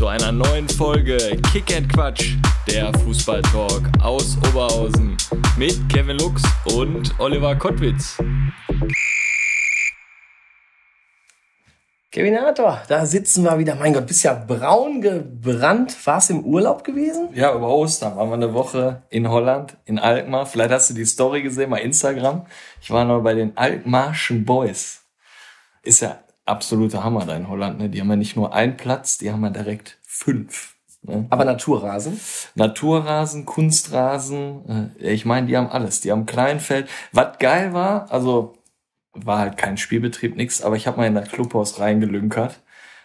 Zu einer neuen Folge Kick and Quatsch, der Fußballtalk aus Oberhausen mit Kevin Lux und Oliver Kottwitz. Kevinator, da sitzen wir wieder. Mein Gott, bist ja braun gebrannt. Warst im Urlaub gewesen? Ja, über Ostern waren wir eine Woche in Holland, in Alkmaar. Vielleicht hast du die Story gesehen bei Instagram. Ich war noch bei den Alkmaarschen Boys. Ist ja absoluter Hammer da in Holland. Ne? Die haben ja nicht nur einen Platz, die haben ja direkt fünf. Ne? Aber Naturrasen? Naturrasen, Kunstrasen, äh, ich meine, die haben alles. Die haben Kleinfeld. Was geil war, also war halt kein Spielbetrieb, nix, aber ich habe mal in das Clubhaus reingelünkert.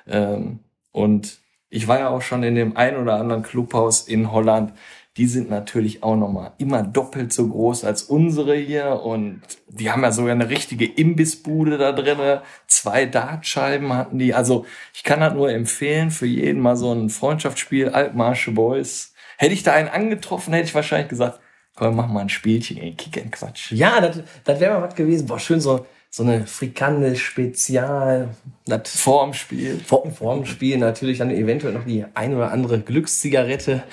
Ähm, und ich war ja auch schon in dem ein oder anderen Clubhaus in Holland. Die sind natürlich auch nochmal immer doppelt so groß als unsere hier. Und die haben ja sogar eine richtige Imbissbude da drinne. Zwei Dartscheiben hatten die. Also ich kann das nur empfehlen für jeden mal so ein Freundschaftsspiel, Altmarsche Boys. Hätte ich da einen angetroffen, hätte ich wahrscheinlich gesagt, komm, mach mal ein Spielchen, ey, kick and Quatsch. Ja, das, das wäre mal was gewesen. Boah, schön so, so eine Frikandel Spezial. Das Vorm Spiel. vor, vor dem Spiel natürlich dann eventuell noch die ein oder andere Glückszigarette.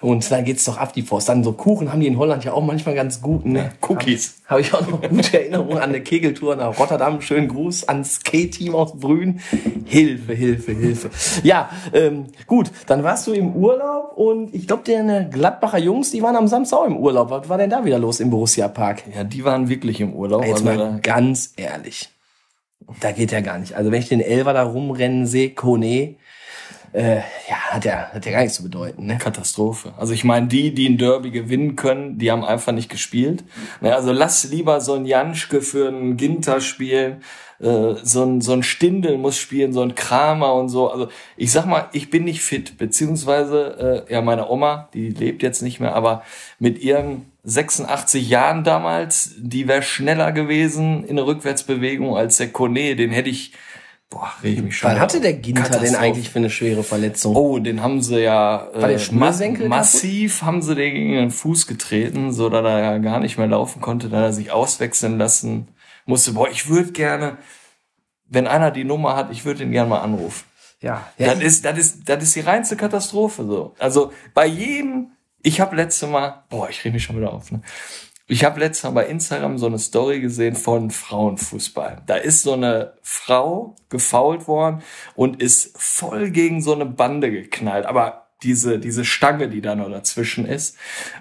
Und dann geht's doch ab die Post. Dann so Kuchen haben die in Holland ja auch manchmal ganz gut. Ne? Ja, Cookies. Habe ich auch noch gute Erinnerungen an eine Kegeltour nach Rotterdam. Schönen Gruß ans K-Team aus Brühen. Hilfe, Hilfe, Hilfe. Ja, ähm, gut. Dann warst du im Urlaub und ich glaube, deine Gladbacher Jungs, die waren am Samstag auch im Urlaub. Was war denn da wieder los im Borussia Park? Ja, die waren wirklich im Urlaub. Jetzt Also mal ganz ehrlich. Da geht ja gar nicht. Also wenn ich den Elver da rumrennen sehe, Kone, äh, ja, hat ja, hat ja gar nichts zu bedeuten, ne? Katastrophe. Also ich meine, die, die ein Derby gewinnen können, die haben einfach nicht gespielt. Ne, also lass lieber so ein Janschke für einen Ginter spielen, äh, so ein, so ein Stindel muss spielen, so ein Kramer und so. Also ich sag mal, ich bin nicht fit, beziehungsweise, äh, ja, meine Oma, die lebt jetzt nicht mehr, aber mit ihren 86 Jahren damals, die wäre schneller gewesen in der Rückwärtsbewegung als der Kone, den hätte ich, boah, reg ich mich schon. Was hatte der Ginter denn eigentlich für eine schwere Verletzung? Oh, den haben sie ja War der äh, Schnürsenkel massiv haben sie den gegen den Fuß getreten, so dass er ja gar nicht mehr laufen konnte, da er sich auswechseln lassen musste. Boah, ich würde gerne, wenn einer die Nummer hat, ich würde ihn gerne mal anrufen. Ja, ja Das ist, das ist, das ist die reinste Katastrophe so. Also bei jedem, ich habe letzte Mal, boah, ich rede mich schon wieder auf. Ne? Ich habe Mal bei Instagram so eine Story gesehen von Frauenfußball. Da ist so eine Frau gefault worden und ist voll gegen so eine Bande geknallt. Aber diese, diese Stange, die da noch dazwischen ist.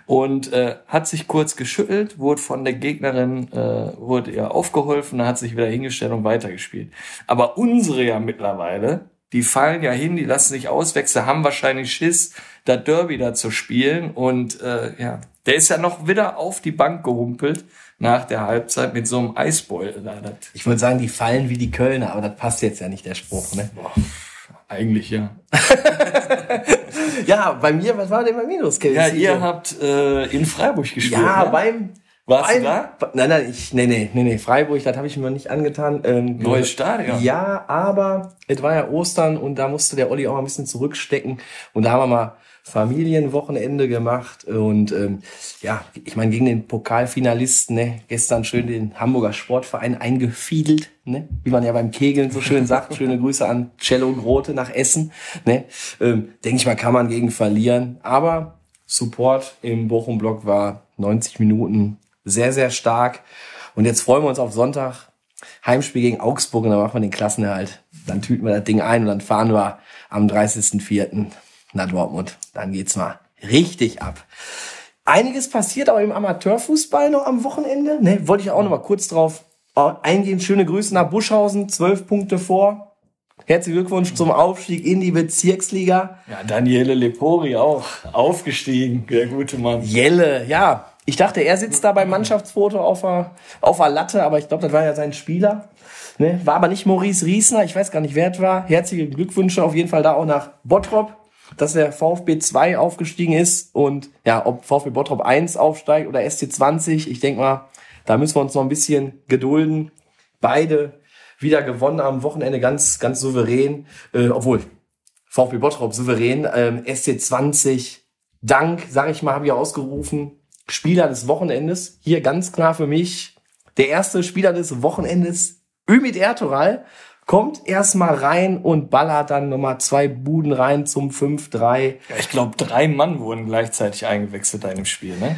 Und äh, hat sich kurz geschüttelt, wurde von der Gegnerin, äh, wurde ihr aufgeholfen, dann hat sich wieder hingestellt und weitergespielt. Aber unsere ja mittlerweile, die fallen ja hin, die lassen sich auswechseln, haben wahrscheinlich Schiss, da Derby da zu spielen. Und äh, ja, der ist ja noch wieder auf die Bank gehumpelt nach der Halbzeit mit so einem das, ich würde sagen, die fallen wie die Kölner, aber das passt jetzt ja nicht, der Spruch, ne? eigentlich ja. Ja, bei mir, was war denn bei mir los? Ja, ihr habt äh, in Freiburg gespielt. Ja, ne? beim... Warst du beim, da? Nein, nein, ich, nee, nee, nee, nee, Freiburg, das habe ich mir nicht angetan. Ähm, Neues Stadion. Ja, aber es war ja Ostern und da musste der Olli auch mal ein bisschen zurückstecken. Und da haben wir mal Familienwochenende gemacht. Und ähm, ja, ich meine, gegen den Pokalfinalisten, ne, gestern schön den Hamburger Sportverein eingefiedelt, ne? Wie man ja beim Kegeln so schön sagt. Schöne Grüße an Cello Grote nach Essen. Ne? Ähm, Denke ich mal, kann man gegen verlieren. Aber Support im Bochum-Block war 90 Minuten sehr, sehr stark. Und jetzt freuen wir uns auf Sonntag. Heimspiel gegen Augsburg und dann machen wir den Klassenerhalt. Dann tüten wir das Ding ein und dann fahren wir am 30.04. nach Dortmund. Dann geht's mal richtig ab. Einiges passiert auch im Amateurfußball noch am Wochenende. Ne, wollte ich auch noch mal kurz drauf eingehen. Schöne Grüße nach Buschhausen, zwölf Punkte vor. Herzlichen Glückwunsch zum Aufstieg in die Bezirksliga. Ja, Daniele Lepori auch aufgestiegen, der gute Mann. Jelle, ja. Ich dachte, er sitzt da beim Mannschaftsfoto auf der, auf der Latte, aber ich glaube, das war ja sein Spieler. Ne? War aber nicht Maurice Riesner, ich weiß gar nicht, wer es war. Herzliche Glückwünsche auf jeden Fall da auch nach Bottrop, dass der VfB 2 aufgestiegen ist und ja, ob VfB Bottrop 1 aufsteigt oder SC 20, ich denke mal, Da müssen wir uns noch ein bisschen gedulden. Beide wieder gewonnen am Wochenende ganz, ganz souverän. Äh, obwohl, VfB Bottrop souverän. Ähm, SC20, Dank, sag ich mal, habe ich ausgerufen. Spieler des Wochenendes. Hier ganz klar für mich der erste Spieler des Wochenendes, Ümit Ertural, kommt erstmal rein und ballert dann nochmal zwei Buden rein zum 5-3. Ja, ich glaube, drei Mann wurden gleichzeitig eingewechselt in dem Spiel, ne?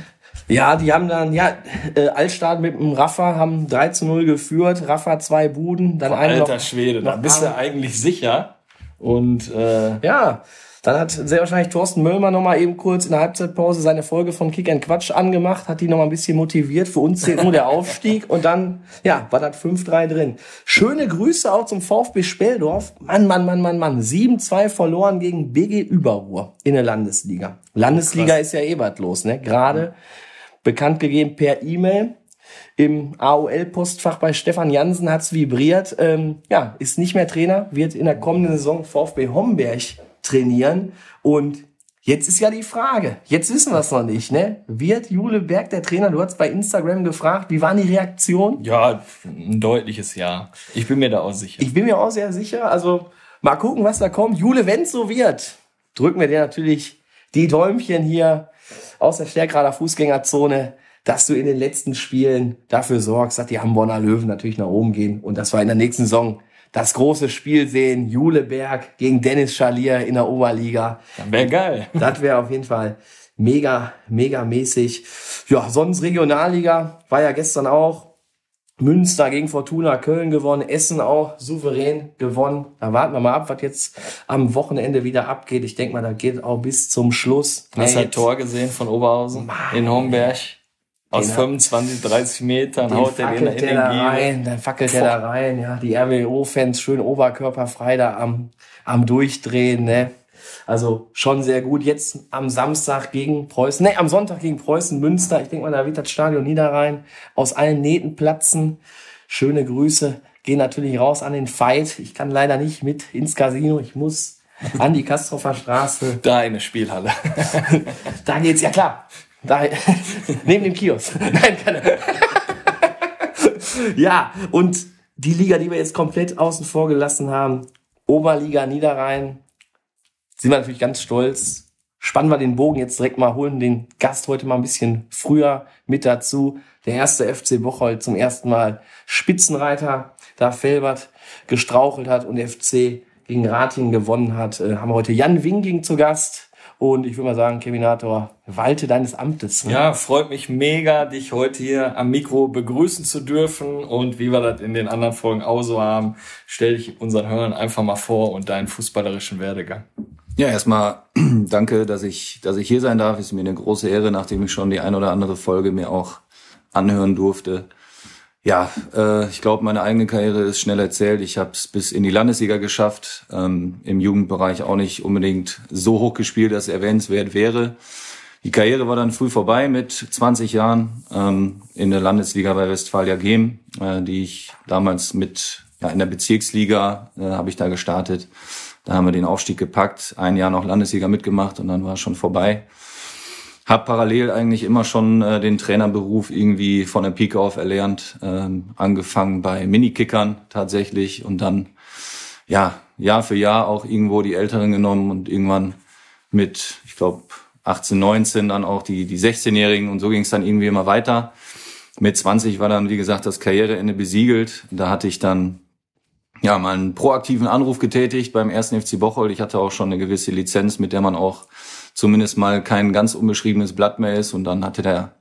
Ja, die haben dann, ja, äh, Altstart mit dem Rafa haben 3 zu 0 geführt, Rafa zwei Buden, dann einen Alter noch, Schwede, da noch bist du eigentlich sicher. Und äh, Ja, dann hat sehr wahrscheinlich Thorsten Möllmer nochmal eben kurz in der Halbzeitpause seine Folge von Kick and Quatsch angemacht, hat die nochmal ein bisschen motiviert. Für uns zählt nur der Aufstieg und dann, ja, war das 5-3 drin. Schöne Grüße auch zum VfB Speldorf. Mann, Mann, Mann, Mann, Mann. 7-2 verloren gegen BG Überruhr in der Landesliga. Landesliga ist ja eh was los, ne? Gerade bekannt gegeben per E-Mail. Im AOL-Postfach bei Stefan Jansen hat's vibriert. Ähm, ja, ist nicht mehr Trainer, wird in der kommenden Saison VfB Homberg trainieren. Und jetzt ist ja die Frage, jetzt wissen wir es noch nicht, ne? Wird Jule Berg der Trainer? Du hast bei Instagram gefragt, wie waren die Reaktionen? ja, ein deutliches Ja. Ich bin mir da auch sicher. Ich bin mir auch sehr sicher. Also mal gucken, was da kommt. Jule, wenn's so wird, drücken wir dir natürlich die Däumchen hier aus der Stärkrader Fußgängerzone, dass du in den letzten Spielen dafür sorgst, dass die Hamburger Löwen natürlich nach oben gehen und dass wir in der nächsten Saison das große Spiel sehen. Juleberg gegen Dennis Schalier in der Oberliga. Wäre geil. Das wäre auf jeden Fall mega, mega mäßig. Ja, sonst Regionalliga war ja gestern auch. Münster gegen Fortuna Köln gewonnen, Essen auch souverän gewonnen. Da warten wir mal ab, was jetzt am Wochenende wieder abgeht. Ich denke mal, da geht auch bis zum Schluss. Hast du das Tor gesehen von Oberhausen in Homberg? Aus Den hat- 25, 30 Metern haut der den in der den da rein, dann fackelt der da rein, ja. Die RWO-Fans schön oberkörperfrei da am, am Durchdrehen, ne. Also schon sehr gut. Jetzt am Samstag gegen Preußen, ne, am Sonntag gegen Preußen Münster. Ich denke mal, da wird das Stadion Niederrhein aus allen Nähten platzen. Schöne Grüße. Gehen natürlich raus an den Fight. Ich kann leider nicht mit ins Casino. Ich muss an die Kastroffer Straße. Da eine Spielhalle. Da geht's, ja klar. Da, neben dem Kiosk. Nein, keine. ja, und die Liga, die wir jetzt komplett außen vor gelassen haben, Oberliga Niederrhein, sind wir natürlich ganz stolz. Spannen wir den Bogen jetzt direkt mal, holen den Gast heute mal ein bisschen früher mit dazu. Der erste FC Bocholt zum ersten Mal Spitzenreiter, da Felbert gestrauchelt hat und FC gegen Ratingen gewonnen hat, äh, haben wir heute Jan Winging zu Gast. Und ich würde mal sagen, Keminator, walte deines Amtes. ne? Ja, freut mich mega, dich heute hier am Mikro begrüßen zu dürfen. Und wie wir das in den anderen Folgen auch so haben, stell dich unseren Hörern einfach mal vor und deinen fußballerischen Werdegang. Ja, erstmal danke, dass ich, dass ich hier sein darf. Ist mir eine große Ehre, nachdem ich schon die ein oder andere Folge mir auch anhören durfte. Ja, äh, ich glaube, meine eigene Karriere ist schnell erzählt. Ich habe es bis in die Landesliga geschafft. Ähm, Im Jugendbereich auch nicht unbedingt so hoch gespielt, dass erwähnenswert wäre. Die Karriere war dann früh vorbei mit 20 Jahren ähm, in der Landesliga bei Westfalia Gem, äh, die ich damals mit ja, in der Bezirksliga äh, habe ich da gestartet. Da haben wir den Aufstieg gepackt, ein Jahr noch Landesliga mitgemacht und dann war es schon vorbei. Hab parallel eigentlich immer schon äh, den Trainerberuf irgendwie von der Pike auf erlernt, ähm, angefangen bei Minikickern tatsächlich und dann ja Jahr für Jahr auch irgendwo die Älteren genommen und irgendwann mit, ich glaube 18, 19 dann auch die die 16-Jährigen und so ging es dann irgendwie immer weiter. Mit 20 war dann wie gesagt das Karriereende besiegelt. Da hatte ich dann ja, mal einen proaktiven Anruf getätigt beim ersten FC Bocholt. Ich hatte auch schon eine gewisse Lizenz, mit der man auch zumindest mal kein ganz unbeschriebenes Blatt mehr ist. Und dann hatte der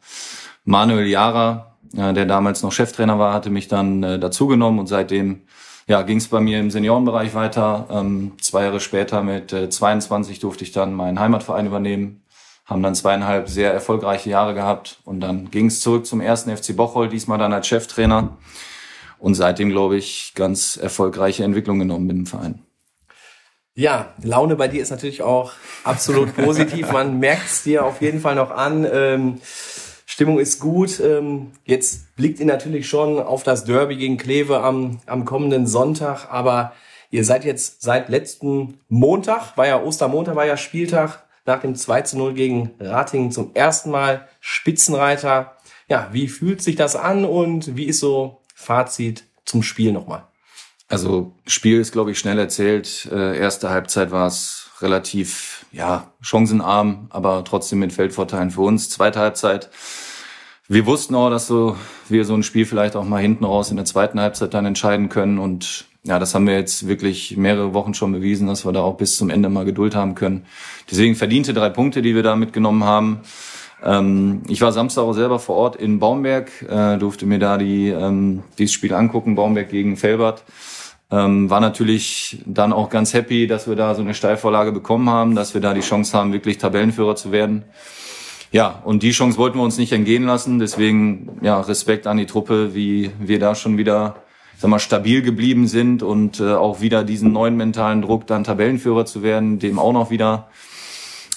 Manuel Jara, äh, der damals noch Cheftrainer war, hatte mich dann äh, dazugenommen und seitdem ja, ging es bei mir im Seniorenbereich weiter. Ähm, zwei Jahre später mit äh, 22 durfte ich dann meinen Heimatverein übernehmen. Haben dann zweieinhalb sehr erfolgreiche Jahre gehabt und dann ging es zurück zum ersten FC Bocholt, diesmal dann als Cheftrainer und seitdem, glaube ich, ganz erfolgreiche Entwicklung genommen mit dem Verein. Ja, Laune bei dir ist natürlich auch absolut positiv. Man merkt es dir auf jeden Fall noch an. Ähm, Stimmung ist gut. Ähm, jetzt blickt ihr natürlich schon auf das Derby gegen Kleve am, am kommenden Sonntag. Aber ihr seid jetzt seit letzten Montag, war ja Ostermontag, war ja Spieltag, nach dem 2 zu 0 gegen Ratingen zum ersten Mal Spitzenreiter. Ja, wie fühlt sich das an und wie ist so Fazit zum Spiel nochmal? Also Spiel ist, glaube ich, schnell erzählt. Äh, erste Halbzeit war es relativ ja chancenarm, aber trotzdem mit Feldvorteilen für uns. Zweite Halbzeit. Wir wussten auch, dass so wir so ein Spiel vielleicht auch mal hinten raus in der zweiten Halbzeit dann entscheiden können und ja, das haben wir jetzt wirklich mehrere Wochen schon bewiesen, dass wir da auch bis zum Ende mal Geduld haben können. Deswegen verdiente drei Punkte, die wir da mitgenommen haben. Ähm, ich war Samstag auch selber vor Ort in Baumberg, äh, durfte mir da die, ähm, dieses Spiel angucken, Baumberg gegen Felbert. Ähm, war natürlich dann auch ganz happy, dass wir da so eine Steilvorlage bekommen haben, dass wir da die Chance haben, wirklich Tabellenführer zu werden. Ja, und die Chance wollten wir uns nicht entgehen lassen. Deswegen ja Respekt an die Truppe, wie wir da schon wieder sag mal, stabil geblieben sind und äh, auch wieder diesen neuen mentalen Druck, dann Tabellenführer zu werden, dem auch noch wieder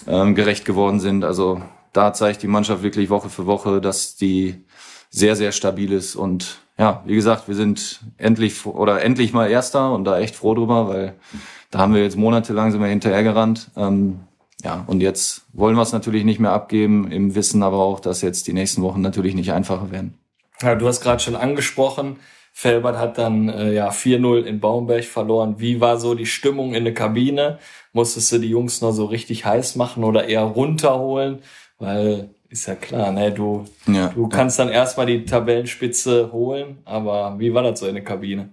ähm, gerecht geworden sind. Also da zeigt die Mannschaft wirklich Woche für Woche, dass die sehr, sehr stabil ist und ja, wie gesagt, wir sind endlich oder endlich mal Erster und da echt froh drüber, weil da haben wir jetzt monatelang sind wir hinterhergerannt. Ähm, ja, und jetzt wollen wir es natürlich nicht mehr abgeben, im Wissen aber auch, dass jetzt die nächsten Wochen natürlich nicht einfacher werden. Ja, du hast gerade schon angesprochen, Felbert hat dann äh, ja 4-0 in Baumberg verloren. Wie war so die Stimmung in der Kabine? Musstest du die Jungs noch so richtig heiß machen oder eher runterholen? Weil ist ja klar, ne? Du, ja, du kannst ja. dann erstmal die Tabellenspitze holen, aber wie war das so in der Kabine?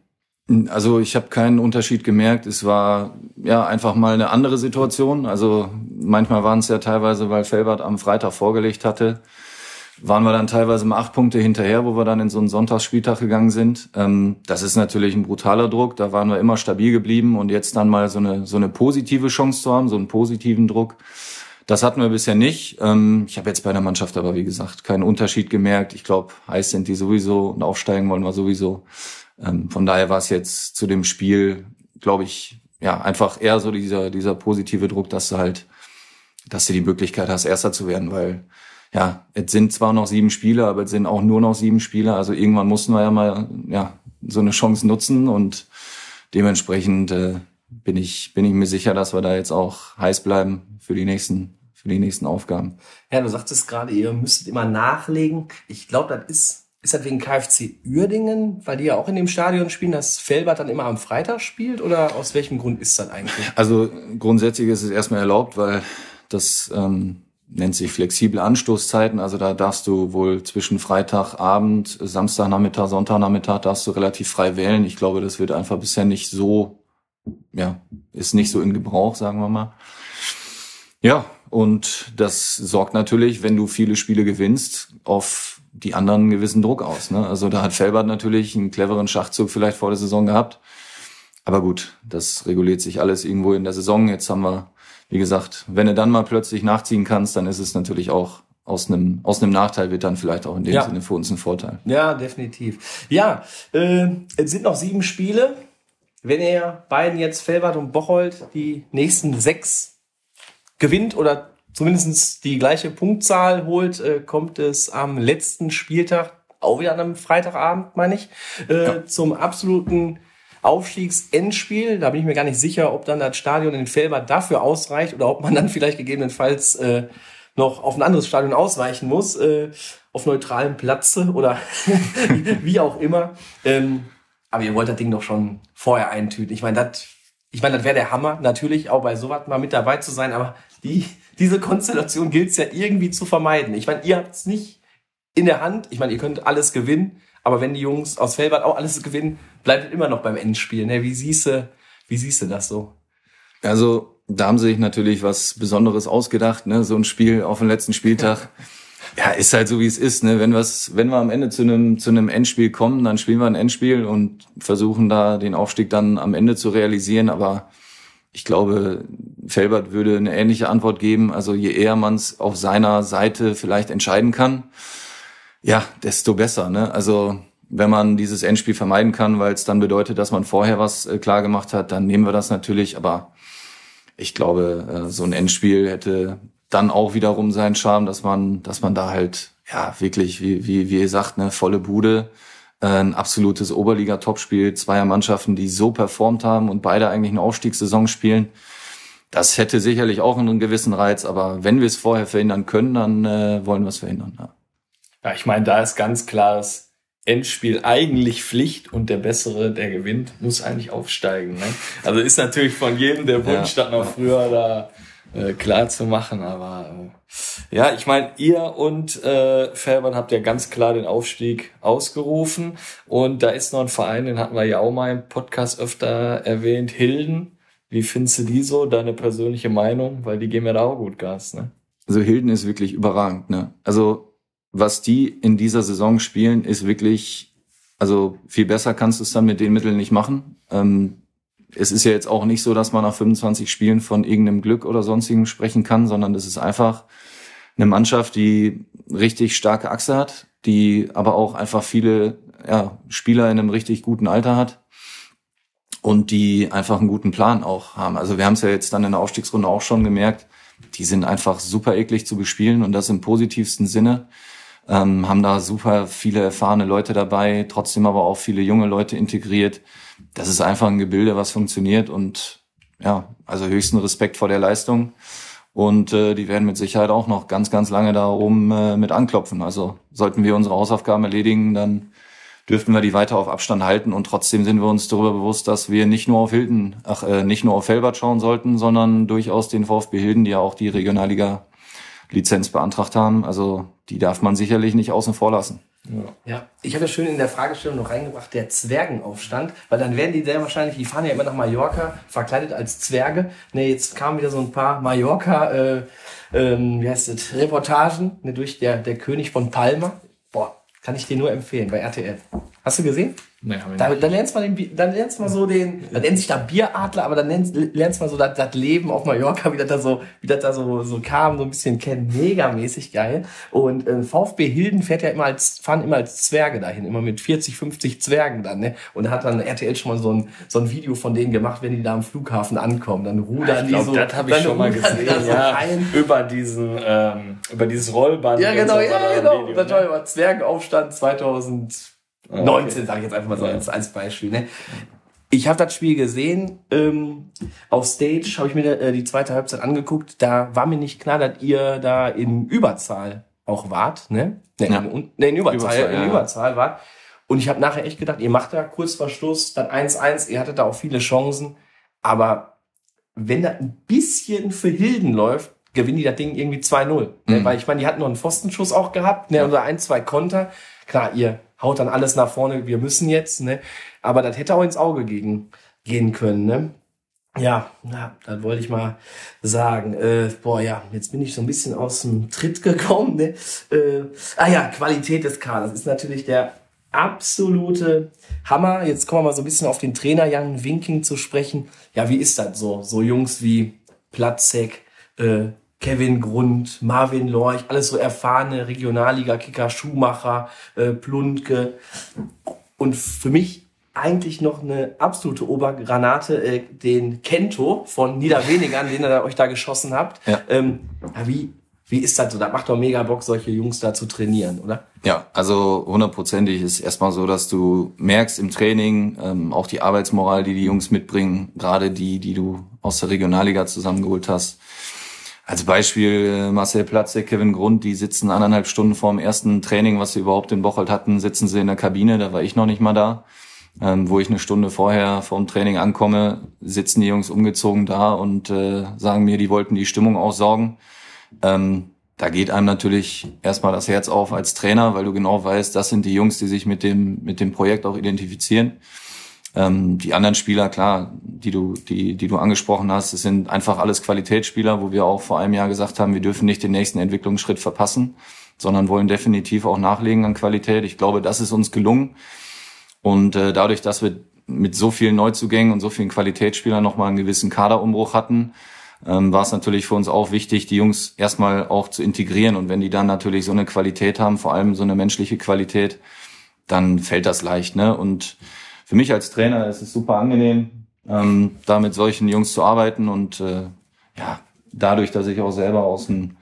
Also ich habe keinen Unterschied gemerkt. Es war ja einfach mal eine andere Situation. Also manchmal waren es ja teilweise, weil Felbert am Freitag vorgelegt hatte, waren wir dann teilweise mal acht Punkte hinterher, wo wir dann in so einen Sonntagsspieltag gegangen sind. Ähm, das ist natürlich ein brutaler Druck. Da waren wir immer stabil geblieben und jetzt dann mal so eine so eine positive Chance zu haben, so einen positiven Druck das hatten wir bisher nicht. Ähm, ich habe jetzt bei der Mannschaft aber, wie gesagt, keinen Unterschied gemerkt. Ich glaube, heiß sind die sowieso und aufsteigen wollen wir sowieso. Ähm, von daher war es jetzt zu dem Spiel, glaube ich, ja, einfach eher so dieser, dieser positive Druck, dass du halt, dass du die Möglichkeit hast, Erster zu werden, weil ja, es sind zwar noch sieben Spiele, aber es sind auch nur noch sieben Spiele. Also irgendwann mussten wir ja mal ja, so eine Chance nutzen und dementsprechend äh, bin ich, bin ich mir sicher, dass wir da jetzt auch heiß bleiben für die nächsten für die nächsten Aufgaben. Ja, du sagtest gerade, ihr müsstet immer nachlegen. Ich glaube, das ist, ist das wegen KfC Uerdingen, weil die ja auch in dem Stadion spielen, dass Felbert dann immer am Freitag spielt oder aus welchem Grund ist das eigentlich? Also grundsätzlich ist es erstmal erlaubt, weil das ähm, nennt sich flexible Anstoßzeiten. Also da darfst du wohl zwischen Freitagabend, Samstagnachmittag, Sonntagnachmittag darfst du relativ frei wählen. Ich glaube, das wird einfach bisher nicht so, ja, ist nicht so in Gebrauch, sagen wir mal. Ja, und das sorgt natürlich, wenn du viele Spiele gewinnst, auf die anderen einen gewissen Druck aus. Ne? Also da hat Felbert natürlich einen cleveren Schachzug vielleicht vor der Saison gehabt. Aber gut, das reguliert sich alles irgendwo in der Saison. Jetzt haben wir, wie gesagt, wenn du dann mal plötzlich nachziehen kannst, dann ist es natürlich auch aus einem, aus einem Nachteil wird dann vielleicht auch in dem ja. Sinne für uns ein Vorteil. Ja, definitiv. Ja, äh, es sind noch sieben Spiele. Wenn ihr beiden jetzt Felbert und Bocholt die nächsten sechs gewinnt oder zumindest die gleiche Punktzahl holt, äh, kommt es am letzten Spieltag, auch wieder an einem Freitagabend, meine ich, äh, ja. zum absoluten Aufstiegsendspiel. Da bin ich mir gar nicht sicher, ob dann das Stadion in Felber dafür ausreicht oder ob man dann vielleicht gegebenenfalls äh, noch auf ein anderes Stadion ausweichen muss, äh, auf neutralem Platze oder wie auch immer. Ähm, aber ihr wollt das Ding doch schon vorher eintüten. Ich meine, das ich meine, das wäre der Hammer, natürlich auch bei sowas mal mit dabei zu sein, aber die, diese Konstellation gilt es ja irgendwie zu vermeiden. Ich meine, ihr habt es nicht in der Hand. Ich meine, ihr könnt alles gewinnen, aber wenn die Jungs aus Felbert auch alles gewinnen, bleibt es immer noch beim Endspiel. Ne? Wie siehst du, wie siehst du das so? Also, da haben sie sich natürlich was Besonderes ausgedacht, ne? So ein Spiel auf dem letzten Spieltag. Ja, ist halt so wie es ist. Ne? Wenn, wir's, wenn wir am Ende zu einem zu einem Endspiel kommen, dann spielen wir ein Endspiel und versuchen da den Aufstieg dann am Ende zu realisieren. Aber ich glaube, Felbert würde eine ähnliche Antwort geben. Also je eher man es auf seiner Seite vielleicht entscheiden kann, ja, desto besser. Ne? Also wenn man dieses Endspiel vermeiden kann, weil es dann bedeutet, dass man vorher was äh, klar gemacht hat, dann nehmen wir das natürlich. Aber ich glaube, äh, so ein Endspiel hätte dann auch wiederum seinen Charme, dass man, dass man da halt ja wirklich, wie, wie, wie ihr sagt, ne, volle Bude ein absolutes Oberliga-Topspiel, zweier Mannschaften, die so performt haben und beide eigentlich eine Aufstiegssaison spielen. Das hätte sicherlich auch einen gewissen Reiz, aber wenn wir es vorher verhindern können, dann äh, wollen wir es verhindern. Ja. Ja, ich meine, da ist ganz klar das Endspiel eigentlich Pflicht und der Bessere, der gewinnt, muss eigentlich aufsteigen. Ne? Also ist natürlich von jedem der Wunsch, Ja. das noch früher da äh, klar zu machen. Aber äh, ja, ich meine, ihr und äh, Felbern habt ja ganz klar den Aufstieg ausgerufen. Und da ist noch ein Verein, den hatten wir ja auch mal im Podcast öfter erwähnt, Hilden. Wie findest du die so? Deine persönliche Meinung? Weil die geben ja da auch gut Gas, ne? Also Hilden ist wirklich überragend. Ne? Also was die in dieser Saison spielen, ist wirklich, also viel besser kannst du es dann mit den Mitteln nicht machen. Ähm, es ist ja jetzt auch nicht so, dass man nach 25 Spielen von irgendeinem Glück oder sonstigem sprechen kann, sondern es ist einfach eine Mannschaft, die richtig starke Achse hat, die aber auch einfach viele ja, Spieler in einem richtig guten Alter hat und die einfach einen guten Plan auch haben. Also wir haben es ja jetzt dann in der Aufstiegsrunde auch schon gemerkt, die sind einfach super eklig zu bespielen und das im positivsten Sinne. Ähm, haben da super viele erfahrene Leute dabei, trotzdem aber auch viele junge Leute integriert. Das ist einfach ein Gebilde, was funktioniert und ja, also höchsten Respekt vor der Leistung. Und äh, die werden mit Sicherheit auch noch ganz, ganz lange da oben äh, mit anklopfen. Also sollten wir unsere Hausaufgaben erledigen, dann dürften wir die weiter auf Abstand halten und trotzdem sind wir uns darüber bewusst, dass wir nicht nur auf Hilden, ach, äh, nicht nur auf Felbert schauen sollten, sondern durchaus den VfB Hilden, die ja auch die Regionalliga Lizenz beantragt haben. Also die darf man sicherlich nicht außen vor lassen. Ja, ich habe ja schön in der Fragestellung noch reingebracht, der Zwergenaufstand, weil dann werden die sehr wahrscheinlich, die fahren ja immer nach Mallorca, verkleidet als Zwerge. Ne, jetzt kamen wieder so ein paar Mallorca, äh, ähm, wie heißt es, Reportagen, ne, durch der, der König von Palma. Boah, kann ich dir nur empfehlen bei RTL. Hast du gesehen? Wir Da, dann lernst du mal den, dann lernst mal so den, dann nennt sich da Bieradler, aber dann lernst, lernst du mal so das, das Leben auf Mallorca, wie das da so, wie das da so, so kam, so ein bisschen kennen. Megamäßig geil. Und äh, VfB Hilden fährt ja immer als, fahren immer als Zwerge dahin, immer mit 40, 50 Zwergen dann, ne? Und da hat dann RTL schon mal so ein, so ein Video von denen gemacht, wenn die da am Flughafen ankommen. Dann rudern Ich die glaube, so. das habe ich schon mal die gesehen. so Ja, rein. über diesen, ähm, über dieses Rollband. Ja, genau, so ja, genau. Video, das war ne? Zwergenaufstand 2019, Ah, okay. sage ich jetzt einfach mal so Ja. als, als Beispiel. Ne? Ich habe das Spiel gesehen, ähm, auf Stage habe ich mir äh, die zweite Halbzeit angeguckt. Da war mir nicht klar, dass ihr da in Überzahl auch wart. Ne, ne, Ja. in, ne in Überzahl, Überzahl, in ja. Überzahl wart. Und ich habe nachher echt gedacht, ihr macht da kurz vor Schluss dann 1-1, ihr hattet da auch viele Chancen. Aber wenn das ein bisschen für Hilden läuft, gewinnen die das Ding irgendwie 2-0. Ne? Mhm. Weil ich meine, die hatten noch einen Pfostenschuss auch gehabt, ne? oder ein, zwei Konter. Klar, ihr haut dann alles nach vorne, wir müssen jetzt, ne? Aber das hätte auch ins Auge gegen, gehen können, ne? Ja, ja, das wollte ich mal sagen. Äh, boah, ja, jetzt bin ich so ein bisschen aus dem Tritt gekommen. Ne? Äh, ah ja, Qualität des Kaders ist natürlich der absolute Hammer. Jetzt kommen wir mal so ein bisschen auf den Trainer Jan Winking zu sprechen. Ja, wie ist das so? So Jungs wie Platzek, äh, Kevin Grund, Marvin Lorch, alles so erfahrene Regionalliga-Kicker, Schumacher, äh, Plundke. Und für mich eigentlich noch eine absolute Obergranate, äh, den Kento von Niederwenigern, den ihr euch da geschossen habt. Ja. Ähm, ja, wie, wie ist das so? Das macht doch mega Bock, solche Jungs da zu trainieren, oder? Ja, also hundertprozentig ist erstmal so, dass du merkst im Training ähm, auch die Arbeitsmoral, die die Jungs mitbringen, gerade die, die du aus der Regionalliga zusammengeholt hast. Als Beispiel äh, Marcel Platze, Kevin Grund, die sitzen anderthalb Stunden vor dem ersten Training, was sie überhaupt in Bocholt hatten, sitzen sie in der Kabine, da war ich noch nicht mal da. Ähm, wo ich eine Stunde vorher vom Training ankomme, sitzen die Jungs umgezogen da und äh, sagen mir, die wollten die Stimmung aussaugen. Ähm, da geht einem natürlich erstmal das Herz auf als Trainer, weil du genau weißt, das sind die Jungs, die sich mit dem, mit dem Projekt auch identifizieren. Ähm, die anderen Spieler, klar, die du, die, die du angesprochen hast, das sind einfach alles Qualitätsspieler, wo wir auch vor einem Jahr gesagt haben, wir dürfen nicht den nächsten Entwicklungsschritt verpassen, sondern wollen definitiv auch nachlegen an Qualität. Ich glaube, das ist uns gelungen. Und äh, dadurch, dass wir mit so vielen Neuzugängen und so vielen Qualitätsspielern nochmal einen gewissen Kaderumbruch hatten, ähm, war es natürlich für uns auch wichtig, die Jungs erstmal auch zu integrieren. Und wenn die dann natürlich so eine Qualität haben, vor allem so eine menschliche Qualität, dann fällt das leicht. Ne? Und für mich als Trainer ist es super angenehm, ähm, da mit solchen Jungs zu arbeiten. Und äh, ja, dadurch, dass ich auch selber aus den,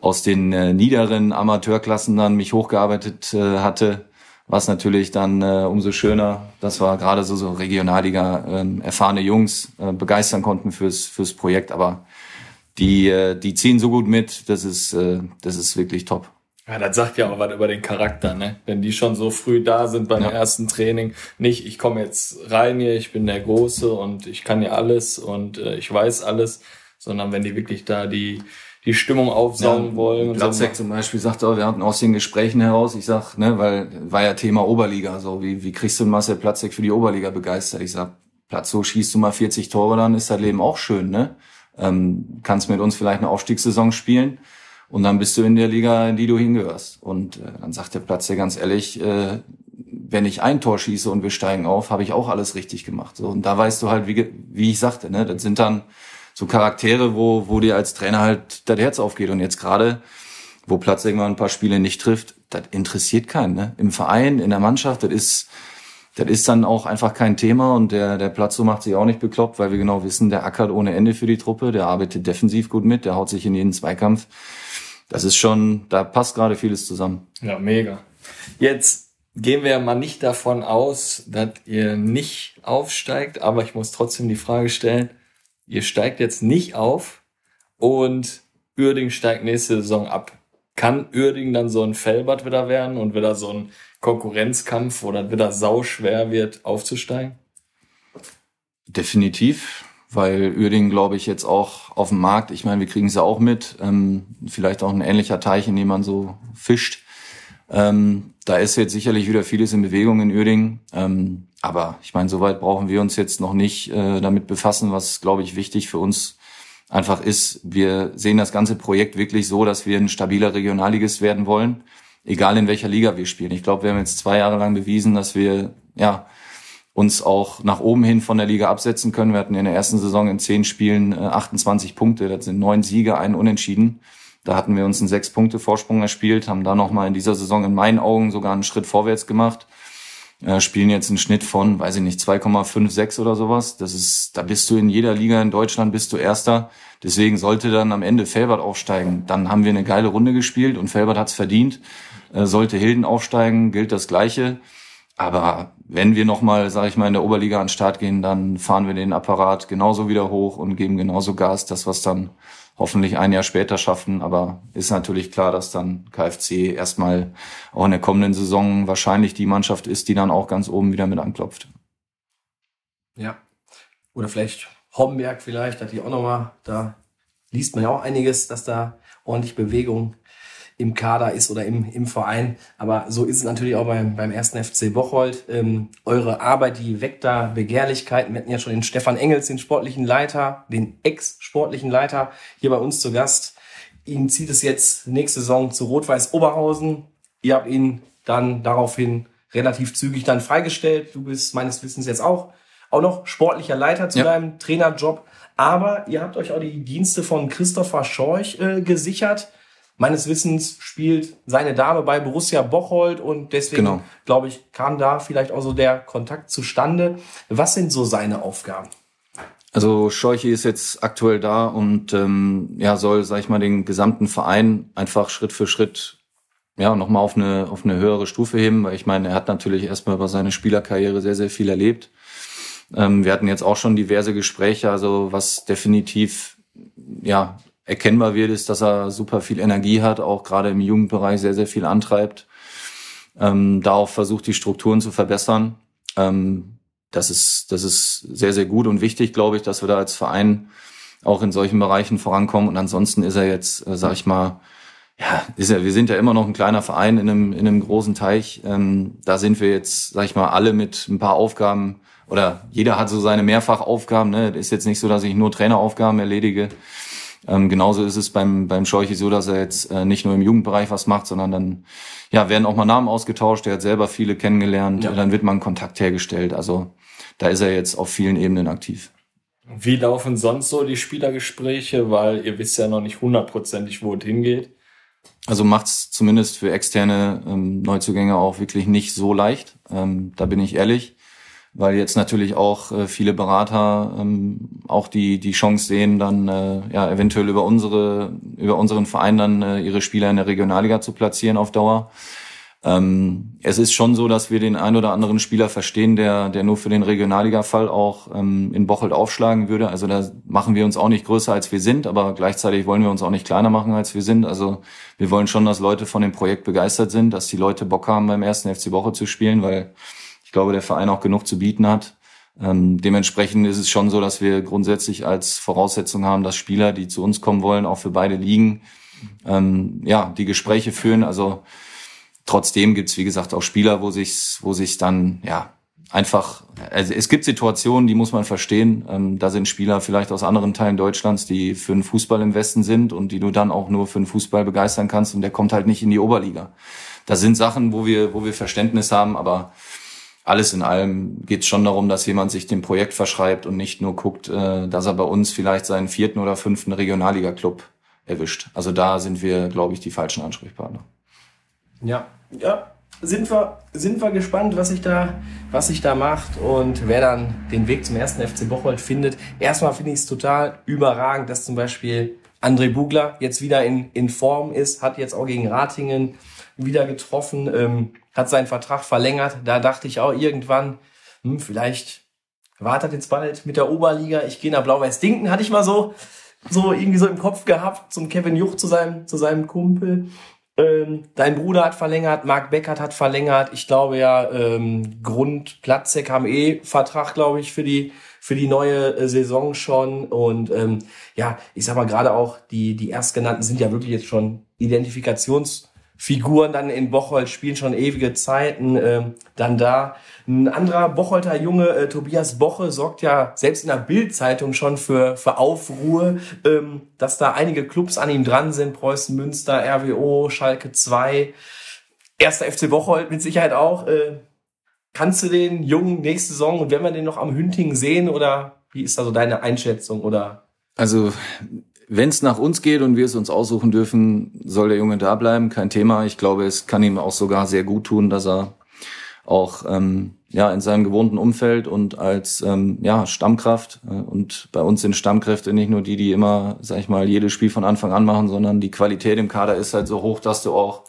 aus den äh, niederen Amateurklassen dann mich hochgearbeitet äh, hatte, was natürlich dann äh, umso schöner, dass wir gerade so, so Regionalliga ähm, erfahrene Jungs äh, begeistern konnten fürs, fürs Projekt. Aber die, äh, die ziehen so gut mit, das ist, äh, das ist wirklich top. Ja, das sagt ja auch was über den Charakter, ne? Wenn die schon so früh da sind beim Ja. ersten Training, nicht ich komme jetzt rein hier, ich bin der Große und ich kann ja alles und äh, ich weiß alles, sondern wenn die wirklich da die die Stimmung aufsaugen wollen und Platzek so. zum Beispiel sagt auch, wir hatten aus den Gesprächen heraus, ich sag, ne, weil war ja Thema Oberliga, so wie, wie kriegst du Marcel Platzek für die Oberliga begeistert? Ich sag, Platz so schießt du mal 40 Tore, dann ist das Leben auch schön, ne? Ähm, kannst mit uns vielleicht eine Aufstiegssaison spielen und dann bist du in der Liga, in die du hingehörst. Und äh, dann sagt der Platzek ganz ehrlich, äh, wenn ich ein Tor schieße und wir steigen auf, habe ich auch alles richtig gemacht. So, und da weißt du halt, wie, wie ich sagte, ne, das sind dann so Charaktere, wo, wo dir als Trainer halt das Herz aufgeht. Und jetzt gerade, wo Platz irgendwann ein paar Spiele nicht trifft, das interessiert keinen. Ne? Im Verein, in der Mannschaft, das ist, das ist dann auch einfach kein Thema und der, der Platzo macht sich auch nicht bekloppt, weil wir genau wissen, der ackert ohne Ende für die Truppe, der arbeitet defensiv gut mit, der haut sich in jeden Zweikampf. Das ist schon, da passt gerade vieles zusammen. Ja, mega. Jetzt gehen wir mal nicht davon aus, dass ihr nicht aufsteigt, aber ich muss trotzdem die Frage stellen, ihr steigt jetzt nicht auf und Uerding steigt nächste Saison ab. Kann Uerding dann so ein Fellbad wieder werden und wieder so ein Konkurrenzkampf, wo das wieder sauschwer wird, aufzusteigen? Definitiv, weil Uerdingen, glaube ich, jetzt auch auf dem Markt, ich meine, wir kriegen es ja auch mit, ähm, vielleicht auch ein ähnlicher Teich, in dem man so fischt. Ähm, da ist jetzt sicherlich wieder vieles in Bewegung in Uerdingen. Ähm, aber ich meine, soweit brauchen wir uns jetzt noch nicht äh, damit befassen, was, glaube ich, wichtig für uns einfach ist. Wir sehen das ganze Projekt wirklich so, dass wir ein stabiler Regionalligist werden wollen, egal in welcher Liga wir spielen. Ich glaube, wir haben jetzt zwei Jahre lang bewiesen, dass wir ja uns auch nach oben hin von der Liga absetzen können. Wir hatten in der ersten Saison in zehn Spielen äh, 28 Punkte, das sind neun Siege, ein Unentschieden. Da hatten wir uns einen sechs Punkte Vorsprung erspielt, haben da nochmal in dieser Saison in meinen Augen sogar einen Schritt vorwärts gemacht. Äh, spielen jetzt einen Schnitt von, weiß ich nicht, 2,56 oder sowas. Das ist, da bist du in jeder Liga in Deutschland, bist du Erster. Deswegen sollte dann am Ende Felbert aufsteigen. Dann haben wir eine geile Runde gespielt und Felbert hat's verdient. Äh, sollte Hilden aufsteigen, gilt das Gleiche. Aber wenn wir nochmal, sage ich mal, in der Oberliga an den Start gehen, dann fahren wir den Apparat genauso wieder hoch und geben genauso Gas, das was dann hoffentlich ein Jahr später schaffen. Aber ist natürlich klar, dass dann KFC erstmal auch in der kommenden Saison wahrscheinlich die Mannschaft ist, die dann auch ganz oben wieder mit anklopft. Ja. Oder vielleicht Homberg vielleicht, hat die auch nochmal, da liest man ja auch einiges, dass da ordentlich Bewegung im Kader ist oder im, im Verein. Aber so ist es natürlich auch beim, beim ersten FC Bocholt. Ähm, eure Arbeit, die weckt da Begehrlichkeiten. Wir hatten ja schon den Stefan Engels, den sportlichen Leiter, den ex-sportlichen Leiter hier bei uns zu Gast. Ihn zieht es jetzt nächste Saison zu Rot-Weiß Oberhausen. Ihr habt ihn dann daraufhin relativ zügig dann freigestellt. Du bist meines Wissens jetzt auch, auch noch sportlicher Leiter zu Ja. deinem Trainerjob. Aber ihr habt euch auch die Dienste von Christopher Schorch äh, gesichert. Meines Wissens spielt seine Dame bei Borussia Bocholt und deswegen, Genau. glaube ich, kam da vielleicht auch so der Kontakt zustande. Was sind so seine Aufgaben? Also Scheuche ist jetzt aktuell da und ähm, ja soll, sag ich mal, den gesamten Verein einfach Schritt für Schritt ja nochmal auf eine auf eine höhere Stufe heben, weil ich meine, er hat natürlich erstmal über seine Spielerkarriere sehr sehr viel erlebt. Ähm, wir hatten jetzt auch schon diverse Gespräche, also was definitiv ja erkennbar wird, ist, dass er super viel Energie hat, auch gerade im Jugendbereich sehr sehr viel antreibt. Ähm, da auch versucht, die Strukturen zu verbessern. Ähm, das ist, das ist sehr, sehr gut und wichtig, glaube ich, dass wir da als Verein auch in solchen Bereichen vorankommen. Und ansonsten ist er jetzt, äh, sag ich mal, ja, ist er, wir sind ja immer noch ein kleiner Verein in einem, in einem großen Teich. Ähm, da sind wir jetzt, sag ich mal, alle mit ein paar Aufgaben oder jeder hat so seine Mehrfachaufgaben. Ne? Ist jetzt nicht so, dass ich nur Traineraufgaben erledige. Ähm, genauso ist es beim, beim Scheuchi so, dass er jetzt äh, nicht nur im Jugendbereich was macht, sondern dann ja, werden auch mal Namen ausgetauscht. Er hat selber viele kennengelernt. Ja. Dann wird mal ein Kontakt hergestellt. Also da ist er jetzt auf vielen Ebenen aktiv. Wie laufen sonst so die Spielergespräche? Weil ihr wisst ja noch nicht hundertprozentig, wo es hingeht. Also macht's zumindest für externe ähm, Neuzugänge auch wirklich nicht so leicht. Ähm, da bin ich ehrlich, weil jetzt natürlich auch äh, viele Berater ähm, auch die die Chance sehen, dann äh, ja eventuell über unsere über unseren Verein dann äh, ihre Spieler in der Regionalliga zu platzieren auf Dauer. Ähm, es ist schon so, dass wir den ein oder anderen Spieler verstehen, der, der nur für den Regionalliga-Fall auch ähm, in Bocholt aufschlagen würde. Also da machen wir uns auch nicht größer, als wir sind, aber gleichzeitig wollen wir uns auch nicht kleiner machen, als wir sind. Also wir wollen schon, dass Leute von dem Projekt begeistert sind, dass die Leute Bock haben, beim ersten FC Woche zu spielen, weil glaube, der Verein auch genug zu bieten hat. Ähm, dementsprechend ist es schon so, dass wir grundsätzlich als Voraussetzung haben, dass Spieler, die zu uns kommen wollen, auch für beide Ligen, ähm, ja, die Gespräche führen. Also Trotzdem gibt's wie gesagt, auch Spieler, wo sich wo sich dann, ja, einfach, also es gibt Situationen, die muss man verstehen. Ähm, da sind Spieler vielleicht aus anderen Teilen Deutschlands, die für den Fußball im Westen sind und die du dann auch nur für den Fußball begeistern kannst und der kommt halt nicht in die Oberliga. Das sind Sachen, wo wir, wo wir Verständnis haben, aber alles in allem geht es schon darum, dass jemand sich dem Projekt verschreibt und nicht nur guckt, äh, dass er bei uns vielleicht seinen vierten oder fünften Regionalliga-Club erwischt. Also da sind wir, glaube ich, die falschen Ansprechpartner. Ja, ja, sind wir, sind wir gespannt, was sich da, was sich da macht und wer dann den Weg zum ersten FC Bocholt findet. Erstmal finde ich es total überragend, dass zum Beispiel André Bugler jetzt wieder in, in Form ist, hat jetzt auch gegen Ratingen wieder getroffen, ähm, hat seinen Vertrag verlängert. Da dachte ich auch irgendwann, hm, vielleicht wartet jetzt bald mit der Oberliga. Ich gehe nach Blau-Weiß Dinken, hatte ich mal so, so irgendwie so im Kopf gehabt, zum Kevin Juch, zu seinem, zu seinem Kumpel. Ähm, dein Bruder hat verlängert, Marc Beckert hat verlängert. Ich glaube ja, ähm, Grund, Platzek haben eh Vertrag, glaube ich, für die für die neue äh, Saison schon. Und ähm, ja, ich sag mal gerade auch die die erstgenannten sind ja wirklich jetzt schon Identifikations Figuren dann in Bocholt spielen schon ewige Zeiten. Ähm, dann da ein anderer Bocholter Junge, äh, Tobias Boche, sorgt ja selbst in der Bildzeitung schon für, für Aufruhr, ähm, dass da einige Clubs an ihm dran sind. Preußen Münster, RWO, Schalke 2, erster FC Bocholt mit Sicherheit auch. Äh, kannst du den Jungen nächste Saison und werden wir den noch am Hünting sehen oder wie ist da so deine Einschätzung oder? Also wenn es nach uns geht und wir es uns aussuchen dürfen, soll der Junge da bleiben, kein Thema. Ich glaube, es kann ihm auch sogar sehr gut tun, dass er auch ähm, ja in seinem gewohnten Umfeld und als ähm, ja Stammkraft äh, und bei uns sind Stammkräfte nicht nur die, die immer, sag ich mal, jedes Spiel von Anfang an machen, sondern die Qualität im Kader ist halt so hoch, dass du auch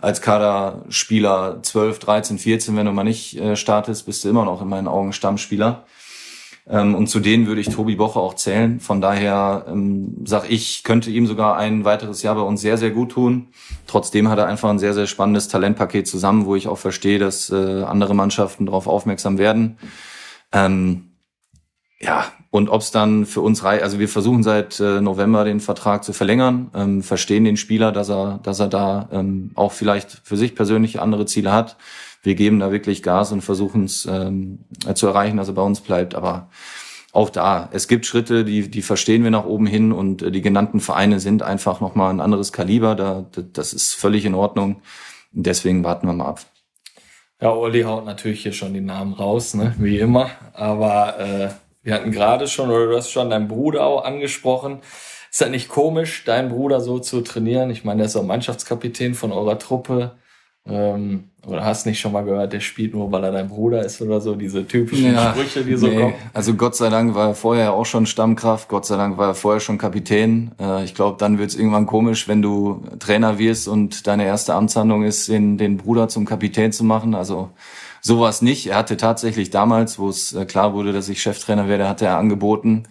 als Kaderspieler 12, 13, 14, wenn du mal nicht äh, startest, bist du immer noch in meinen Augen Stammspieler. Ähm, und zu denen würde ich Tobi Boche auch zählen. Von daher ähm, sag ich, könnte ihm sogar ein weiteres Jahr bei uns sehr, sehr gut tun. Trotzdem hat er einfach ein sehr, sehr spannendes Talentpaket zusammen, wo ich auch verstehe, dass äh, andere Mannschaften darauf aufmerksam werden. Ähm, ja, und ob es dann für uns reicht, also wir versuchen seit äh, November den Vertrag zu verlängern, ähm, verstehen den Spieler, dass er, dass er da ähm, auch vielleicht für sich persönlich andere Ziele hat wir geben da wirklich Gas und versuchen es ähm, zu erreichen, dass er bei uns bleibt. Aber auch da, es gibt Schritte, die, die verstehen wir nach oben hin und äh, die genannten Vereine sind einfach nochmal ein anderes Kaliber. Da, das ist völlig in Ordnung. Deswegen warten wir mal ab. Ja, Olli haut natürlich hier schon die Namen raus, ne? wie immer. Aber äh, wir hatten gerade schon, oder du hast schon deinen Bruder auch angesprochen. Ist das nicht komisch, deinen Bruder so zu trainieren? Ich meine, der ist auch Mannschaftskapitän von eurer Truppe. Ähm, oder hast nicht schon mal gehört, der spielt nur, weil er dein Bruder ist oder so, diese typischen ja, Sprüche, die so nee. kommen? Also Gott sei Dank war er vorher auch schon Stammkraft, Gott sei Dank war er vorher schon Kapitän. Äh, ich glaube, dann wird es irgendwann komisch, wenn du Trainer wirst und deine erste Amtshandlung ist, den, den Bruder zum Kapitän zu machen. Also sowas nicht. Er hatte tatsächlich damals, wo es äh, klar wurde, dass ich Cheftrainer werde, hatte er angeboten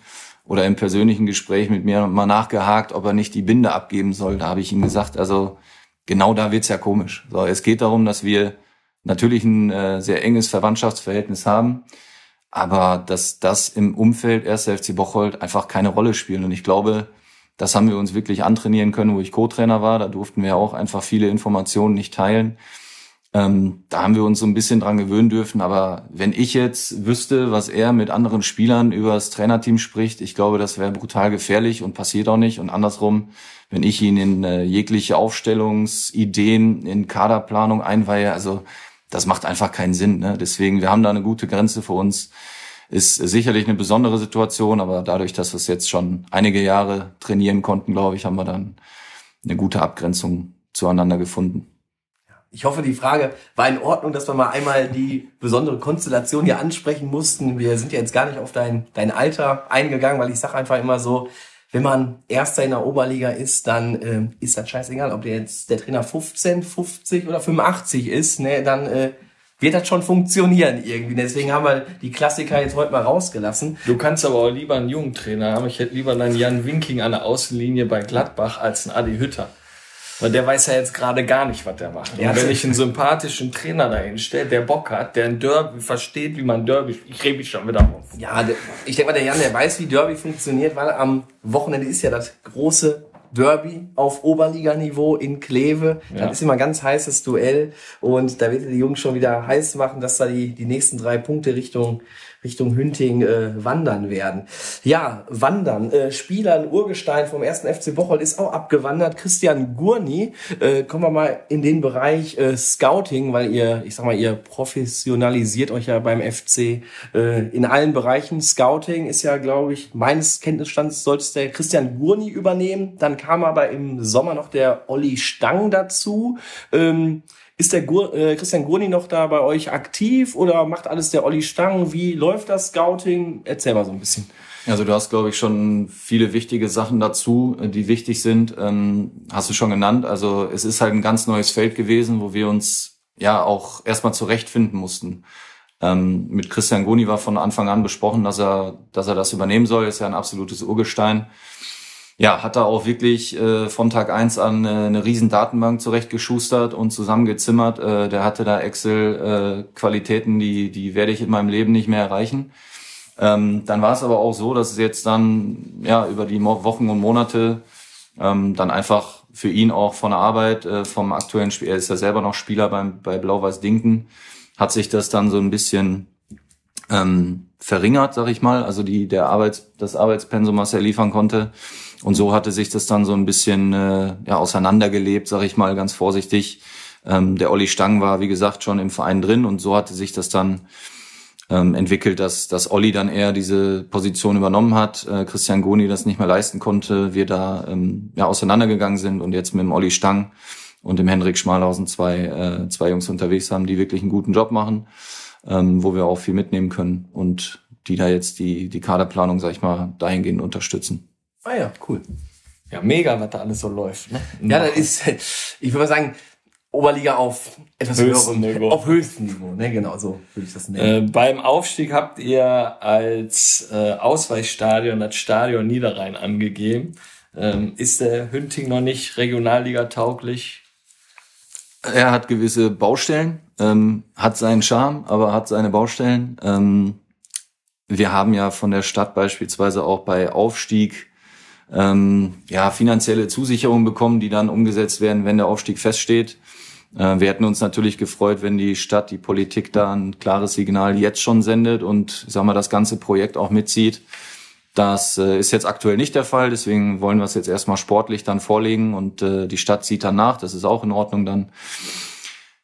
oder im persönlichen Gespräch mit mir mal nachgehakt, ob er nicht die Binde abgeben soll. Da habe ich ihm gesagt, also genau da wird's ja komisch. So, es geht darum, dass wir natürlich ein äh, sehr enges Verwandtschaftsverhältnis haben, aber dass das im Umfeld 1. FC Bocholt einfach keine Rolle spielt. Und ich glaube, das haben wir uns wirklich antrainieren können, wo ich Co-Trainer war. Da durften wir auch einfach viele Informationen nicht teilen. Ähm, da haben wir uns so ein bisschen dran gewöhnen dürfen. Aber wenn ich jetzt wüsste, was er mit anderen Spielern über das Trainerteam spricht, ich glaube, das wäre brutal gefährlich und passiert auch nicht. Und andersrum, wenn ich ihn in äh, jegliche Aufstellungsideen, in Kaderplanung einweihe, also das macht einfach keinen Sinn. Ne? Deswegen, wir haben da eine gute Grenze für uns. Ist sicherlich eine besondere Situation, aber dadurch, dass wir es jetzt schon einige Jahre trainieren konnten, glaube ich, haben wir dann eine gute Abgrenzung zueinander gefunden. Ich hoffe, die Frage war in Ordnung, dass wir mal einmal die besondere Konstellation hier ansprechen mussten. Wir sind ja jetzt gar nicht auf dein, dein Alter eingegangen, weil ich sage einfach immer so, wenn man Erster in der Oberliga ist, dann äh, ist das scheißegal, ob der jetzt der Trainer 15, 50 oder 85 ist, ne, dann äh, wird das schon funktionieren irgendwie. Deswegen haben wir die Klassiker jetzt heute mal rausgelassen. Du kannst aber auch lieber einen jungen Trainer haben. Ich hätte lieber einen Jan Winking an der Außenlinie bei Gladbach als einen Adi Hütter. Weil der weiß ja jetzt gerade gar nicht, was der macht. Und Ja, wenn das- ich einen sympathischen Trainer dahin stelle, der Bock hat, der ein Derby versteht, wie man Derby, ich rede mich schon wieder auf. Ja, der, ich denke mal, der Jan, der weiß, wie Derby funktioniert, weil am Wochenende ist ja das große Derby auf Oberliganiveau in Kleve. Ja. Das ist immer ein ganz heißes Duell und da wird die Jungs schon wieder heiß machen, dass da die, die nächsten drei Punkte Richtung Richtung Hünting äh, wandern werden. Ja, wandern. Äh, Spieler, ein Urgestein vom ersten FC Bocholt ist auch abgewandert. Christian Gurni. Äh, kommen wir mal in den Bereich äh, Scouting, weil ihr, ich sag mal, ihr professionalisiert euch ja beim FC äh, in allen Bereichen. Scouting ist ja, glaube ich, meines Kenntnisstands sollte es der Christian Gurni übernehmen. Dann kam aber im Sommer noch der Olli Stang dazu. Ähm, ist der Gur, äh, Christian Gurni noch da bei euch aktiv oder macht alles der Olli Stang? Wie läuft das Scouting? Erzähl mal so ein bisschen. Also du hast, glaube ich, schon viele wichtige Sachen dazu, äh, die wichtig sind. Ähm, hast du schon genannt. Also es ist halt ein ganz neues Feld gewesen, wo wir uns ja auch erstmal zurechtfinden mussten. Ähm, mit Christian Goni war von Anfang an besprochen, dass er, dass er das übernehmen soll. Ist ja ein absolutes Urgestein. Ja, hat er auch wirklich äh, von Tag eins an äh, eine riesen Datenbank zurechtgeschustert und zusammengezimmert. Äh, der hatte da Excel-Qualitäten, die, die werde ich in meinem Leben nicht mehr erreichen. Ähm, dann war es aber auch so, dass es jetzt dann ja über die Wochen und Monate ähm, dann einfach für ihn auch von der Arbeit, äh, vom aktuellen Spiel, er ist ja selber noch Spieler beim, bei Blau-Weiß Dinken, hat sich das dann so ein bisschen ähm, verringert, sag ich mal, also die, der Arbeits, das Arbeitspensum, was er liefern konnte. Und so hatte sich das dann so ein bisschen äh, ja, auseinandergelebt, sag ich mal, ganz vorsichtig. Ähm, der Olli Stang war, wie gesagt, schon im Verein drin und so hatte sich das dann ähm, entwickelt, dass, dass Olli dann eher diese Position übernommen hat, äh, Christian Goni das nicht mehr leisten konnte, wir da ähm, ja, auseinandergegangen sind und jetzt mit dem Olli Stang und dem Henrik Schmalhausen zwei, äh, zwei Jungs unterwegs haben, die wirklich einen guten Job machen, ähm, wo wir auch viel mitnehmen können und die da jetzt die, die Kaderplanung, sag ich mal, dahingehend unterstützen. Ah ja, cool. Ja, mega, was da alles so läuft. Ne? Ja, das ist, ich würde mal sagen, Oberliga auf etwas höherem, Niveau. auf höchstem Niveau, ne, genau, so würde ich das nennen. Äh, beim Aufstieg habt ihr als äh, Ausweichstadion das Stadion Niederrhein angegeben. Ähm, ist der Hünting noch nicht Regionalliga tauglich? Er hat gewisse Baustellen, ähm, hat seinen Charme, aber hat seine Baustellen. Ähm, wir haben ja von der Stadt beispielsweise auch bei Aufstieg ähm, ja finanzielle Zusicherungen bekommen, die dann umgesetzt werden, wenn der Aufstieg feststeht. Äh, wir hätten uns natürlich gefreut, wenn die Stadt, die Politik da ein klares Signal jetzt schon sendet und sag mal das ganze Projekt auch mitzieht. Das äh, ist jetzt aktuell nicht der Fall, deswegen wollen wir es jetzt erstmal sportlich dann vorlegen und äh, die Stadt zieht dann nach, das ist auch in Ordnung dann.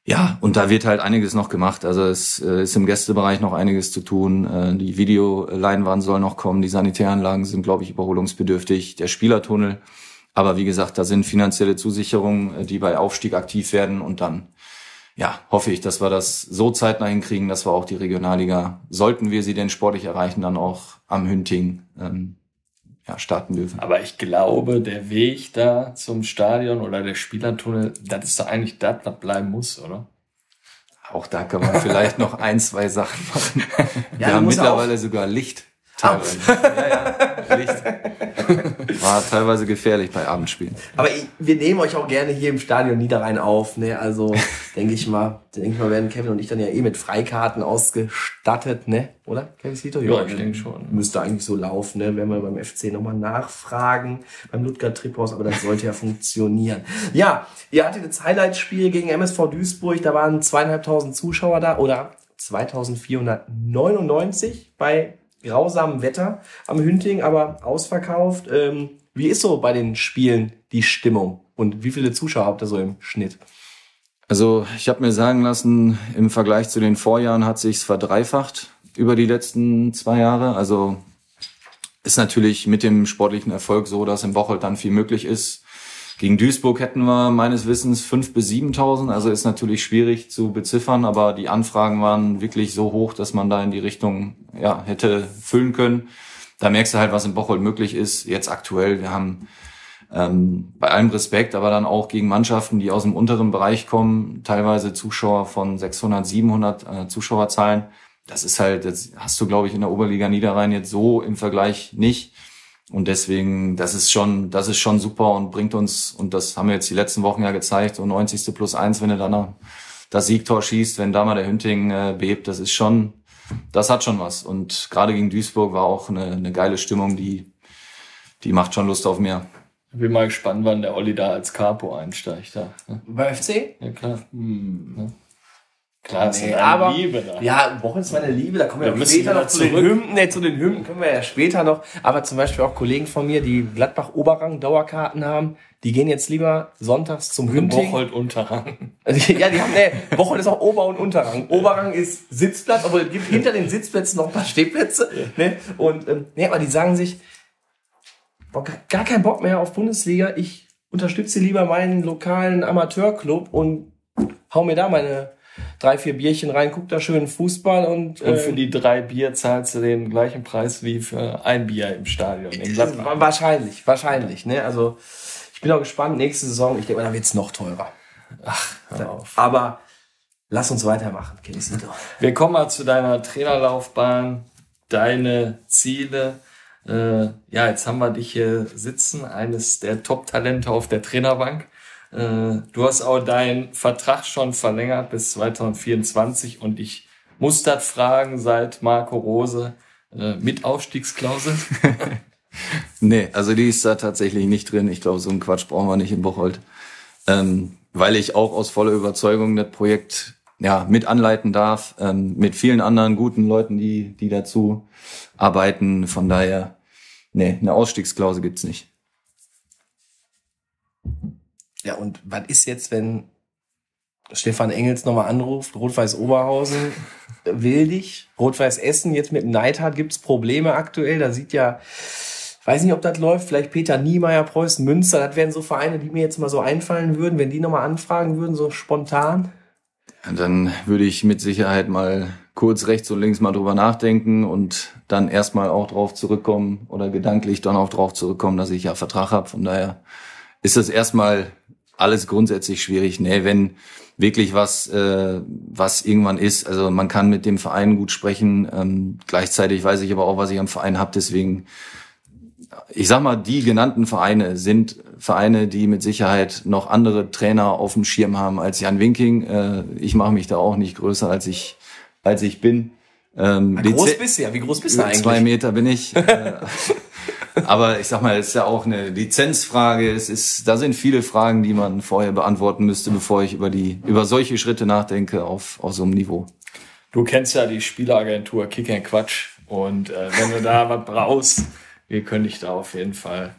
Ja, und da wird halt einiges noch gemacht. Also es äh, ist im Gästebereich noch einiges zu tun. Äh, die Videoleinwand soll noch kommen, die Sanitäranlagen sind, glaube ich, überholungsbedürftig, der Spielertunnel. Aber wie gesagt, da sind finanzielle Zusicherungen, äh, die bei Aufstieg aktiv werden und dann ja, hoffe ich, dass wir das so zeitnah hinkriegen, dass wir auch die Regionalliga, sollten wir sie denn sportlich erreichen, dann auch am Hünting ähm, ja, starten dürfen. Aber ich glaube, der Weg da zum Stadion oder der Spielertunnel, das ist doch eigentlich das, was bleiben muss, oder? Auch da kann man vielleicht noch ein, zwei Sachen machen. Wir du haben mittlerweile sogar Licht. Teilweise. Ja, ja, Licht. War teilweise gefährlich bei Abendspielen. Aber ich, wir nehmen euch auch gerne hier im Stadion Niederrhein auf, ne, also denke ich mal, denke ich mal, werden Kevin und ich dann ja eh mit Freikarten ausgestattet, ne, oder? Kevin Sito? Ja, ich denke schon. Müsste eigentlich so laufen, ne, wenn wir beim FC nochmal nachfragen, beim Ludger Triphaus, aber das sollte ja funktionieren. Ja, ihr hattet das Highlight-Spiel gegen MSV Duisburg, da waren zweieinhalbtausend Zuschauer da, oder 2499 bei grausamem Wetter am Hünting, aber ausverkauft. Ähm, wie ist so bei den Spielen die Stimmung? Und wie viele Zuschauer habt ihr so im Schnitt? Also ich habe mir sagen lassen, im Vergleich zu den Vorjahren hat sich's verdreifacht über die letzten zwei Jahre. Also ist natürlich mit dem sportlichen Erfolg so, dass im Bocholt dann viel möglich ist. Gegen Duisburg hätten wir meines Wissens fünf bis 7.000. Also ist natürlich schwierig zu beziffern, aber die Anfragen waren wirklich so hoch, dass man da in die Richtung ja, hätte füllen können. da merkst du halt, was in Bocholt möglich ist. Jetzt aktuell, wir haben ähm, bei allem Respekt, aber dann auch gegen Mannschaften, die aus dem unteren Bereich kommen, teilweise Zuschauer von 600, 700 äh, Zuschauerzahlen. Das ist halt, das hast du, glaube ich, in der Oberliga Niederrhein jetzt so im Vergleich nicht. Und deswegen, das ist schon, das ist schon super und bringt uns, und das haben wir jetzt die letzten Wochen ja gezeigt, so 90. plus eins, wenn du dann noch das Siegtor schießt, wenn da mal der Hünting äh, bebt, das ist schon, das hat schon was. Und gerade gegen Duisburg war auch eine, eine geile Stimmung, die, die macht schon Lust auf mehr. Ich bin mal gespannt, wann der Olli da als Capo einsteigt. Da. ne? Bei FC? Ja, klar. Hm, ne? Klar, ist Nee, ja aber, Liebe da. ja, Wochen ist meine Liebe, da kommen wir, Wir später noch zu den. Hymnen, nee, zu den Hymnen können wir ja später noch, aber zum Beispiel auch Kollegen von mir, die Gladbach-Oberrang Dauerkarten haben, die gehen jetzt lieber sonntags zum Hünting. Bocholt Unterrang. ja, die haben, nee, Woche ist auch Ober- und Unterrang. Oberrang ist Sitzplatz, aber es gibt hinter den Sitzplätzen noch ein paar Stehplätze, ne, und, ähm, nee, aber die sagen sich, boah, gar keinen Bock mehr auf Bundesliga, ich unterstütze lieber meinen lokalen Amateurclub und hau mir da meine drei, vier Bierchen rein, guck da schön Fußball und, Und für äh, die drei Bier zahlst du den gleichen Preis wie für ein Bier im Stadion in Gladbach. wahrscheinlich, wahrscheinlich, ne, also ich bin auch gespannt, nächste Saison, ich denke mal, da wird's noch teurer. Hör auf. Aber lass uns weitermachen, Kenisito. Wir kommen mal zu deiner Trainerlaufbahn, deine Ziele. Äh, ja, jetzt haben wir dich hier sitzen, eines der Top-Talente auf der Trainerbank. Äh, du hast auch deinen Vertrag schon verlängert bis 2024 und ich muss das fragen seit Marco Rose äh, mit Aufstiegsklausel. Nee, also die ist da tatsächlich nicht drin. Ich glaube, so einen Quatsch brauchen wir nicht in Bocholt. Ähm, weil ich auch aus voller Überzeugung das Projekt ja, mit anleiten darf, ähm, mit vielen anderen guten Leuten, die, die dazu arbeiten. Von daher, nee, eine Ausstiegsklausel gibt's nicht. Ja, und was ist jetzt, wenn Stefan Engels nochmal anruft, Rot-Weiß Oberhausen will dich, Rot-Weiß Essen jetzt mit Neidhardt gibt's Probleme aktuell, da sieht ja, weiß nicht, ob das läuft, vielleicht Peter Niemeyer, Preußen Münster, das wären so Vereine, die mir jetzt mal so einfallen würden, wenn die nochmal anfragen würden, so spontan. Dann würde ich mit Sicherheit mal kurz rechts und links mal drüber nachdenken und dann erstmal auch drauf zurückkommen oder gedanklich dann auch drauf zurückkommen, dass ich ja Vertrag habe. Von daher ist das erstmal alles grundsätzlich schwierig. Nee, wenn wirklich was, äh, was irgendwann ist, also man kann mit dem Verein gut sprechen. Ähm, gleichzeitig weiß ich aber auch, was ich am Verein habe. Deswegen, ich sag mal, die genannten Vereine sind Vereine, die mit Sicherheit noch andere Trainer auf dem Schirm haben als Jan Winking. Äh, ich mache mich da auch nicht größer, als ich, als ich bin. Ähm, Wie groß bist du ja? Wie groß bist du eigentlich? Zwei Meter bin ich. Äh, Aber ich sag mal, es ist ja auch eine Lizenzfrage. Es ist, da sind viele Fragen, die man vorher beantworten müsste, bevor ich über die, über solche Schritte nachdenke auf, auf so einem Niveau. Du kennst ja die Spieleragentur Kick and Quatsch und äh, wenn du da was brauchst, wir können dich da auf jeden Fall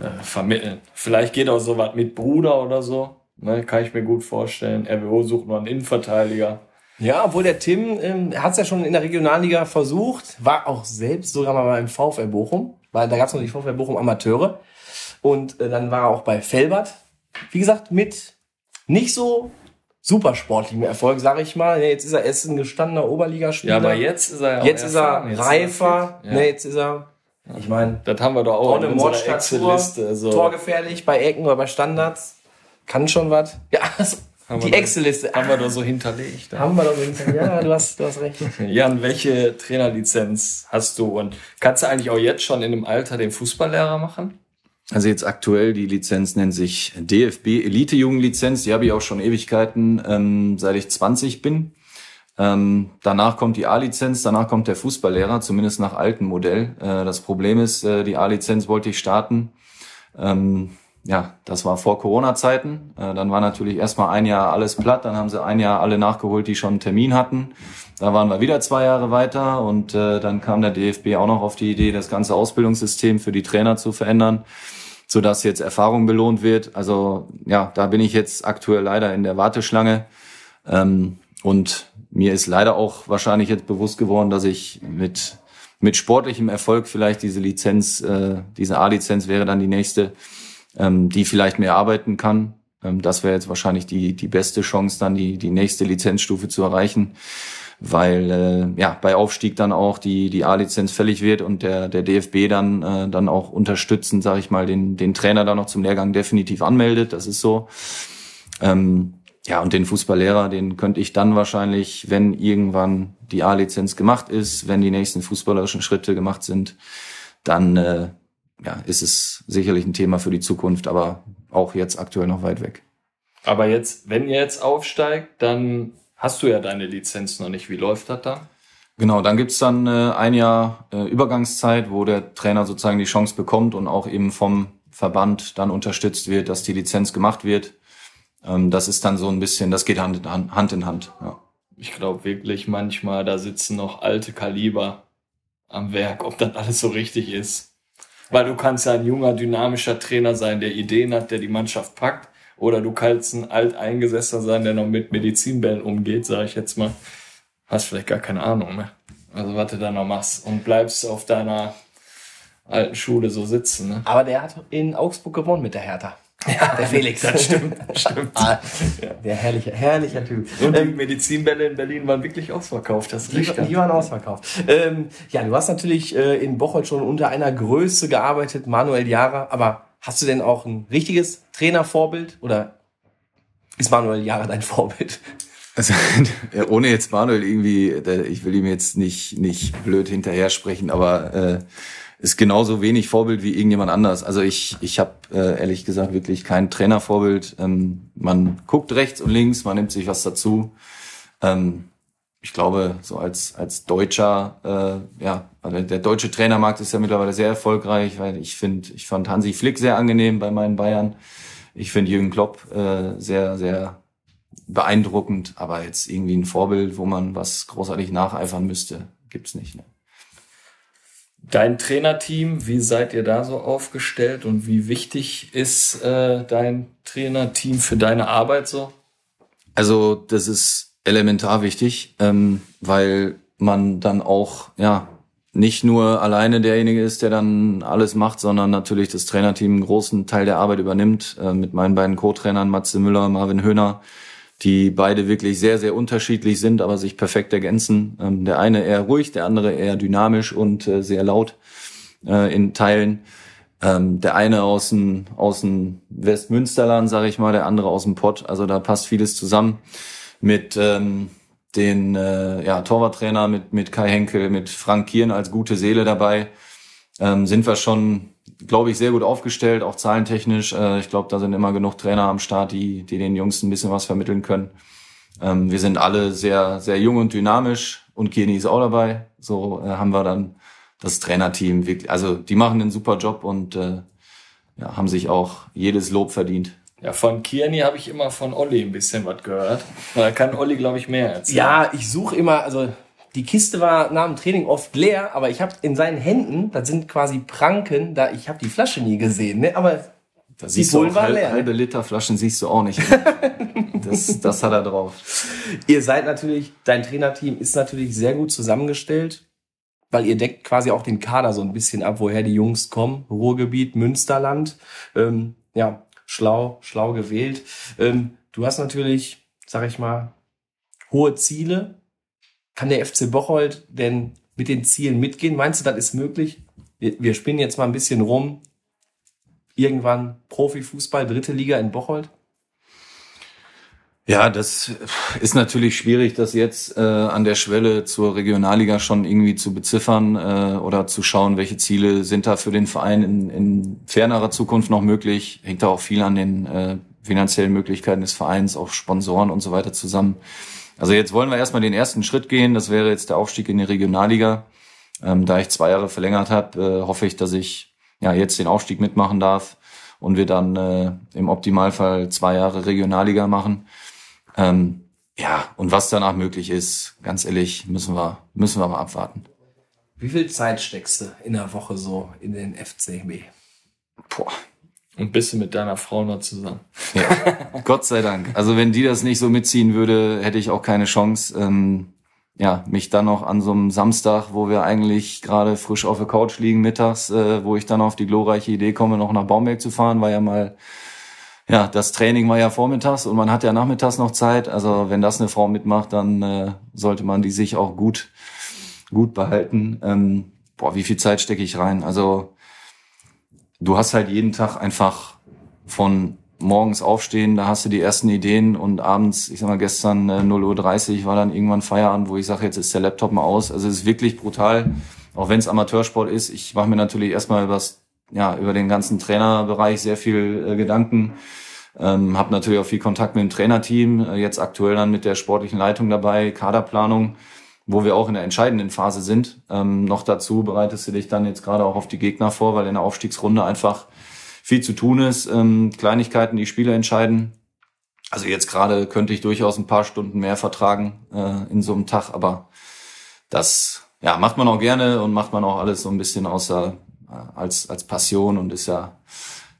äh, vermitteln. Vielleicht geht auch sowas mit Bruder oder so, ne, kann ich mir gut vorstellen. RWO sucht noch einen Innenverteidiger. Ja, obwohl der Tim ähm, hat es ja schon in der Regionalliga versucht, war auch selbst sogar mal beim VfL Bochum, weil da gab es noch die VfL Bochum Amateure. Und äh, dann war er auch bei Felbert. Wie gesagt, mit nicht so super sportlichem Erfolg, sage ich mal. Ja, Jetzt ist er erst ein gestandener Oberligaspieler. Ja, aber jetzt ist er ja jetzt ist er jetzt reifer. fit. Ja. Ne, jetzt ist er, ich meine, Das haben wir doch auch in unserer Excel-Liste. So. torgefährlich bei Ecken oder bei Standards. Kann schon was. Ja, also, die Excel-Liste. Haben wir doch so hinterlegt. Ja. Haben wir doch wenigstens. Ja, du hast, du hast recht. Jan, welche Trainerlizenz hast du und kannst du eigentlich auch jetzt schon in dem Alter den Fußballlehrer machen? Also jetzt aktuell, die Lizenz nennt sich DFB Elite Jugendlizenz. Die habe ich auch schon Ewigkeiten, ähm, seit ich 20 bin. Ähm, danach kommt die A-Lizenz, danach kommt der Fußballlehrer, zumindest nach altem Modell. Äh, das Problem ist, äh, die A-Lizenz wollte ich starten. Ähm, ja, das war vor Corona-Zeiten. Äh, dann war natürlich erstmal ein Jahr alles platt. Dann haben sie ein Jahr alle nachgeholt, die schon einen Termin hatten. Da waren wir wieder zwei Jahre weiter und äh, dann kam der DFB auch noch auf die Idee, das ganze Ausbildungssystem für die Trainer zu verändern, sodass jetzt Erfahrung belohnt wird. Also ja, da bin ich jetzt aktuell leider in der Warteschlange. Ähm, und mir ist leider auch wahrscheinlich jetzt bewusst geworden, dass ich mit, mit sportlichem Erfolg vielleicht diese Lizenz, äh, diese A-Lizenz wäre dann die nächste, ähm, die vielleicht mehr arbeiten kann. Ähm, das wäre jetzt wahrscheinlich die, die beste Chance, dann die, die nächste Lizenzstufe zu erreichen. weil äh, ja bei Aufstieg dann auch die die A-Lizenz fällig wird und der der DFB dann äh, dann auch unterstützend, sage ich mal, den den Trainer dann noch zum Lehrgang definitiv anmeldet. Das ist so. Ähm, ja, und den Fußballlehrer, den könnte ich dann wahrscheinlich, wenn irgendwann die A-Lizenz gemacht ist, wenn die nächsten fußballerischen Schritte gemacht sind, dann äh, ja, ist es sicherlich ein Thema für die Zukunft, aber auch jetzt aktuell noch weit weg. Aber jetzt, wenn ihr jetzt aufsteigt, dann hast du ja deine Lizenz noch nicht. Wie läuft das dann? Genau, dann gibt's dann äh, ein Jahr äh, Übergangszeit, wo der Trainer sozusagen die Chance bekommt und auch eben vom Verband dann unterstützt wird, dass die Lizenz gemacht wird. Ähm, das ist dann so ein bisschen, das geht Hand in Hand. Hand, in Hand ja. Ich glaube wirklich manchmal, da sitzen noch alte Kaliber am Werk, ob das alles so richtig ist. Weil du kannst ja ein junger, dynamischer Trainer sein, der Ideen hat, der die Mannschaft packt. Oder du kannst ein alteingesessener sein, der noch mit Medizinbällen umgeht, sage ich jetzt mal. Hast vielleicht gar keine Ahnung mehr. Also was du da noch machst und bleibst auf deiner alten Schule so sitzen. Ne? Aber der hat in Augsburg gewonnen mit der Hertha. Ja, der Felix. Das stimmt, stimmt. ah, der herrliche, herrlicher Typ. Und die Medizinbälle in Berlin waren wirklich ausverkauft. Das ist Die, die waren ausverkauft. Ähm, ja, du hast natürlich äh, in Bocholt schon unter einer Größe gearbeitet, Manuel Jara, aber hast du denn auch ein richtiges Trainervorbild oder ist Manuel Jara dein Vorbild? Also, ja, ohne jetzt Manuel irgendwie, der- ich will ihm jetzt nicht, nicht blöd hinterher sprechen, aber äh, ist genauso wenig Vorbild wie irgendjemand anders. Also ich, ich habe äh, ehrlich gesagt wirklich kein Trainervorbild. Ähm, man guckt rechts und links, man nimmt sich was dazu. Ähm, ich glaube, so als, als Deutscher, äh, ja, also der deutsche Trainermarkt ist ja mittlerweile sehr erfolgreich, weil ich finde, ich fand Hansi Flick sehr angenehm bei meinen Bayern. Ich finde Jürgen Klopp äh, sehr, sehr beeindruckend, aber jetzt irgendwie ein Vorbild, wo man was großartig nacheifern müsste, gibt's nicht. Ne? Dein Trainerteam, wie seid ihr da so aufgestellt und wie wichtig ist äh, dein Trainerteam für deine Arbeit so? Also das ist elementar wichtig, ähm, weil man dann auch ja nicht nur alleine derjenige ist, der dann alles macht, sondern natürlich das Trainerteam einen großen Teil der Arbeit übernimmt. Äh, mit meinen beiden Co-Trainern Matze Müller, Marvin Höhner, die beide wirklich sehr, sehr unterschiedlich sind, aber sich perfekt ergänzen. Ähm, der eine eher ruhig, der andere eher dynamisch und äh, sehr laut äh, in Teilen. Ähm, der eine aus dem, aus dem Westmünsterland, sage ich mal, der andere aus dem Pott. Also da passt vieles zusammen mit ähm, den äh, ja, Torwarttrainer, mit, mit Kai Henkel, mit Frank Kieren als gute Seele dabei. Ähm, sind wir schon, glaube ich, sehr gut aufgestellt, auch zahlentechnisch. Äh, ich glaube, da sind immer genug Trainer am Start, die, die den Jungs ein bisschen was vermitteln können. Ähm, wir sind alle sehr, sehr jung und dynamisch und Kieni ist auch dabei. So äh, haben wir dann das Trainerteam wirklich, also die machen einen super Job und äh, ja, haben sich auch jedes Lob verdient. Ja, von Kiani habe ich immer von Olli ein bisschen was gehört. Da kann Olli, glaube ich, mehr erzählen. Ja, ich suche immer, also die Kiste war nach dem Training oft leer, aber ich habe in seinen Händen, das sind quasi Pranken, da ich habe die Flasche nie gesehen, ne? Aber Da Die siehst du Bullen waren halb, leer, ne? halbe Liter Flaschen siehst du auch nicht. das, das hat er drauf. ihr seid natürlich, dein Trainerteam ist natürlich sehr gut zusammengestellt, weil ihr deckt quasi auch den Kader so ein bisschen ab, woher die Jungs kommen. Ruhrgebiet, Münsterland. Ähm, ja, schlau, schlau gewählt. Ähm, du hast natürlich, sag ich mal, hohe Ziele. Kann der FC Bocholt denn mit den Zielen mitgehen? Meinst du, das ist möglich? Wir, wir spinnen jetzt mal ein bisschen rum. Irgendwann Profifußball, dritte Liga in Bocholt? Ja, das ist natürlich schwierig, das jetzt äh, an der Schwelle zur Regionalliga schon irgendwie zu beziffern äh, oder zu schauen, welche Ziele sind da für den Verein in, in fernerer Zukunft noch möglich. Hängt da auch viel an den äh, finanziellen Möglichkeiten des Vereins, auch Sponsoren und so weiter zusammen. Also jetzt wollen wir erstmal den ersten Schritt gehen. Das wäre jetzt der Aufstieg in die Regionalliga. Ähm, da ich zwei Jahre verlängert habe, äh, hoffe ich, dass ich ja jetzt den Aufstieg mitmachen darf und wir dann äh, im Optimalfall zwei Jahre Regionalliga machen. Ähm, ja, und was danach möglich ist, ganz ehrlich, müssen wir, müssen wir mal abwarten. Wie viel Zeit steckst du in der Woche so in den FCB? Boah. Und bist du mit deiner Frau noch zusammen? Ja, Gott sei Dank. Also wenn die das nicht so mitziehen würde, hätte ich auch keine Chance, ähm, ja, mich dann noch an so einem Samstag, wo wir eigentlich gerade frisch auf der Couch liegen mittags, äh, wo ich dann auf die glorreiche Idee komme, noch nach Baumberg zu fahren, war ja mal ja, das Training war ja vormittags und man hat ja nachmittags noch Zeit. Also wenn das eine Frau mitmacht, dann äh, sollte man die sich auch gut, gut behalten. Ähm, boah, wie viel Zeit stecke ich rein? Also du hast halt jeden Tag einfach von morgens aufstehen, da hast du die ersten Ideen und abends, ich sag mal gestern äh, 0.30 Uhr war dann irgendwann Feierabend, wo ich sage, jetzt ist der Laptop mal aus. Also es ist wirklich brutal, auch wenn es Amateursport ist. Ich mache mir natürlich erstmal übers, ja, über den ganzen Trainerbereich sehr viel äh, Gedanken. Ähm, habe natürlich auch viel Kontakt mit dem Trainerteam, äh, jetzt aktuell dann mit der sportlichen Leitung dabei, Kaderplanung, wo wir auch in der entscheidenden Phase sind. Ähm, noch dazu bereitest du dich dann jetzt gerade auch auf die Gegner vor, weil in der Aufstiegsrunde einfach viel zu tun ist, ähm, Kleinigkeiten, die Spiele entscheiden. Also jetzt gerade könnte ich durchaus ein paar Stunden mehr vertragen äh, in so einem Tag, aber das ja, macht man auch gerne und macht man auch alles so ein bisschen außer äh, als, als Passion und ist ja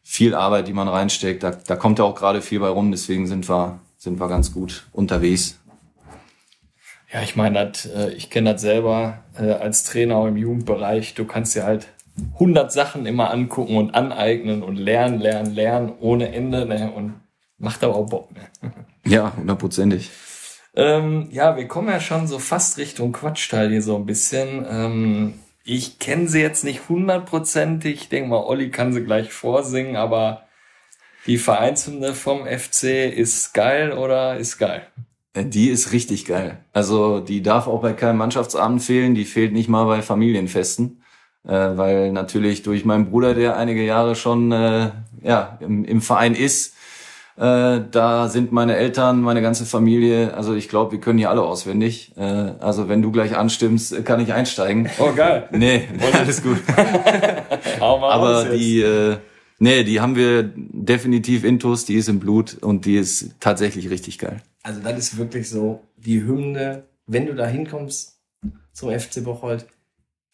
viel Arbeit, die man reinsteckt. Da, da kommt ja auch gerade viel bei rum, deswegen sind wir, sind wir ganz gut unterwegs. Ja, ich meine, das, äh, ich kenne das selber äh, als Trainer auch im Jugendbereich. Du kannst dir halt 100 Sachen immer angucken und aneignen und lernen, lernen, lernen ohne Ende ne? und macht aber auch Bock. Ne? Ja, hundertprozentig. Ähm, ja, wir kommen ja schon so fast Richtung Quatschteil hier so ein bisschen. Ähm, ich kenne sie jetzt nicht hundertprozentig. Ich denke mal, Olli kann sie gleich vorsingen, aber die Vereinshymne vom FC ist geil oder ist geil? Äh, die ist richtig geil. Also die darf auch bei keinem Mannschaftsabend fehlen. Die fehlt nicht mal bei Familienfesten äh, weil natürlich durch meinen Bruder, der einige Jahre schon äh, ja, im, im Verein ist, äh, da sind meine Eltern, meine ganze Familie, also ich glaube, wir können hier alle auswendig. Äh, also wenn du gleich anstimmst, kann ich einsteigen. Oh geil. Nee, alles gut. Aber die, äh, nee, die haben wir definitiv intus, die ist im Blut und die ist tatsächlich richtig geil. Also das ist wirklich so, die Hymne, wenn du da hinkommst zum FC Bocholt,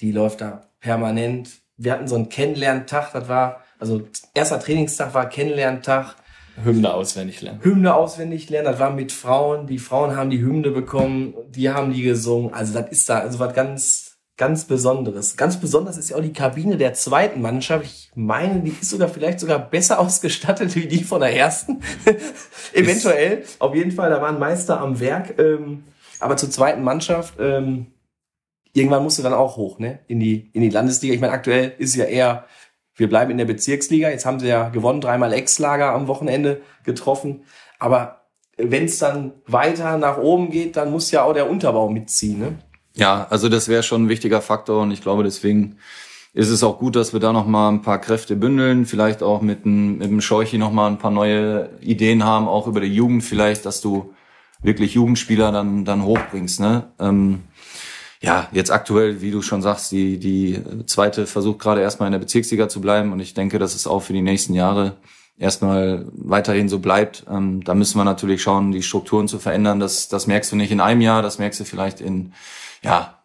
die läuft da permanent. Wir hatten so einen Kennenlerntag, das war, also erster Trainingstag war Kennenlerntag. Hymne auswendig lernen. Hymne auswendig lernen, das war mit Frauen. Die Frauen haben die Hymne bekommen, die haben die gesungen. Also das ist da also was ganz, ganz Besonderes. Ganz besonders ist ja auch die Kabine der zweiten Mannschaft. Ich meine, die ist sogar vielleicht sogar besser ausgestattet wie die von der ersten. Eventuell. Auf jeden Fall, da war ein Meister am Werk. Ähm, aber zur zweiten Mannschaft, ähm, irgendwann musst du dann auch hoch, ne? In die, in die Landesliga. Ich meine, aktuell ist ja eher, wir bleiben in der Bezirksliga. Jetzt haben sie ja gewonnen, dreimal Ex-Lager am Wochenende getroffen. Aber wenn es dann weiter nach oben geht, dann muss ja auch der Unterbau mitziehen, ne? Ja, also das wäre schon ein wichtiger Faktor und ich glaube, deswegen ist es auch gut, dass wir da noch mal ein paar Kräfte bündeln, vielleicht auch mit dem, mit dem Scheuchi noch mal ein paar neue Ideen haben, auch über die Jugend vielleicht, dass du wirklich Jugendspieler dann dann hochbringst. Ne? Ähm, ja, jetzt aktuell, wie du schon sagst, die, die zweite versucht gerade erstmal in der Bezirksliga zu bleiben und ich denke, dass es auch für die nächsten Jahre erstmal weiterhin so bleibt. Ähm, da müssen wir natürlich schauen, die Strukturen zu verändern. Das, das merkst du nicht in einem Jahr, das merkst du vielleicht in ja,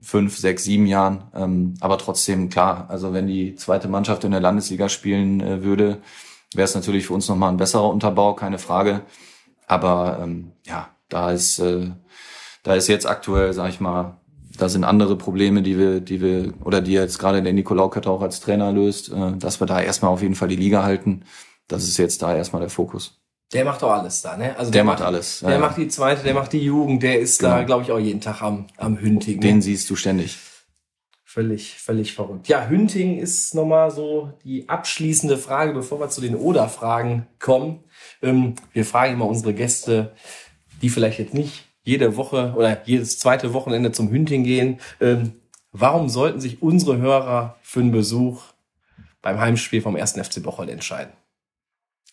fünf, sechs, sieben Jahren. Ähm, aber trotzdem, klar, also wenn die zweite Mannschaft in der Landesliga spielen äh, würde, wäre es natürlich für uns nochmal ein besserer Unterbau, keine Frage. Aber ähm, ja, da ist, äh, da ist jetzt aktuell, sag ich mal, da sind andere Probleme, die wir, die wir, oder die jetzt gerade der Nikolaukette auch als Trainer löst, äh, dass wir da erstmal auf jeden Fall die Liga halten. Das ist jetzt da erstmal der Fokus. Der macht doch alles da, ne? Also der, der macht, alles. Der ja. macht die zweite, der macht die Jugend, der ist genau. da, glaube ich, auch jeden Tag am, am Hünting. Den ne? siehst du ständig. Völlig, völlig verrückt. Ja, Hünting ist nochmal so die abschließende Frage, bevor wir zu den Oder-Fragen kommen. Ähm, wir fragen immer unsere Gäste, die vielleicht jetzt nicht jede Woche oder jedes zweite Wochenende zum Hünding gehen. Ähm, warum sollten sich unsere Hörer für einen Besuch beim Heimspiel vom 1. FC Bocholt entscheiden?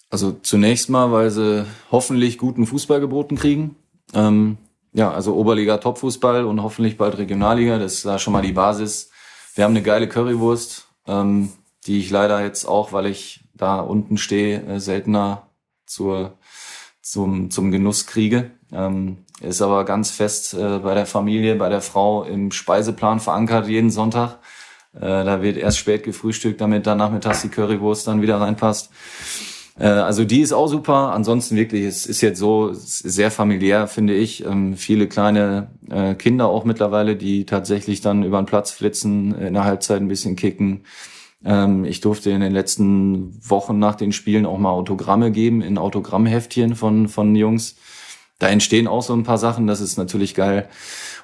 Also zunächst mal, weil sie hoffentlich guten Fußball geboten kriegen. Ähm, ja, also Oberliga Topfußball und hoffentlich bald Regionalliga. Das ist da schon mal die Basis. Wir haben eine geile Currywurst, ähm, die ich leider jetzt auch, weil ich da unten stehe, äh, seltener zur, zum, zum Genuss kriege. Ähm, ist aber ganz fest äh, bei der Familie, bei der Frau im Speiseplan verankert jeden Sonntag. Äh, da wird erst spät gefrühstückt, damit dann nachmittags die Currywurst dann wieder reinpasst. Äh, also die ist auch super. Ansonsten wirklich, es ist jetzt so sehr familiär, finde ich. Ähm, viele kleine äh, Kinder auch mittlerweile, die tatsächlich dann über den Platz flitzen, in der Halbzeit ein bisschen kicken. Ähm, ich durfte in den letzten Wochen nach den Spielen auch mal Autogramme geben in Autogrammheftchen von, von Jungs. Da entstehen auch so ein paar Sachen, das ist natürlich geil.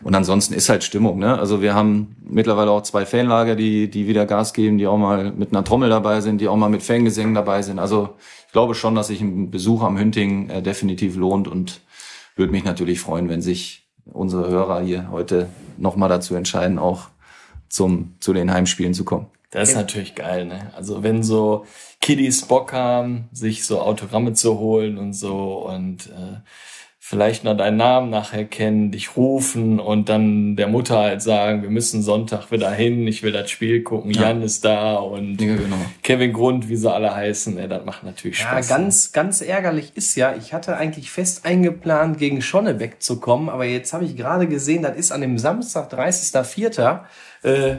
Und ansonsten ist halt Stimmung, ne? Also wir haben mittlerweile auch zwei Fanlager, die, die wieder Gas geben, die auch mal mit einer Trommel dabei sind, die auch mal mit Fangesängen dabei sind. Also ich glaube schon, dass sich ein Besuch am Hünting äh, definitiv lohnt und würde mich natürlich freuen, wenn sich unsere Hörer hier heute nochmal dazu entscheiden, auch zum, zu den Heimspielen zu kommen. Das ist natürlich geil, ne? Also wenn so Kiddies Bock haben, sich so Autogramme zu holen und so und äh, vielleicht noch deinen Namen nachher kennen, dich rufen und dann der Mutter halt sagen, wir müssen Sonntag wieder hin, ich will das Spiel gucken, Ja. Jan ist da und Ja, genau. Kevin Grund, wie sie alle heißen, ey, das macht natürlich Ja, Spaß. ganz, ganz ärgerlich ist ja, ich hatte eigentlich fest eingeplant, gegen Schonnebeck zu kommen, aber jetzt habe ich gerade gesehen, das ist an dem Samstag, 30.04., äh,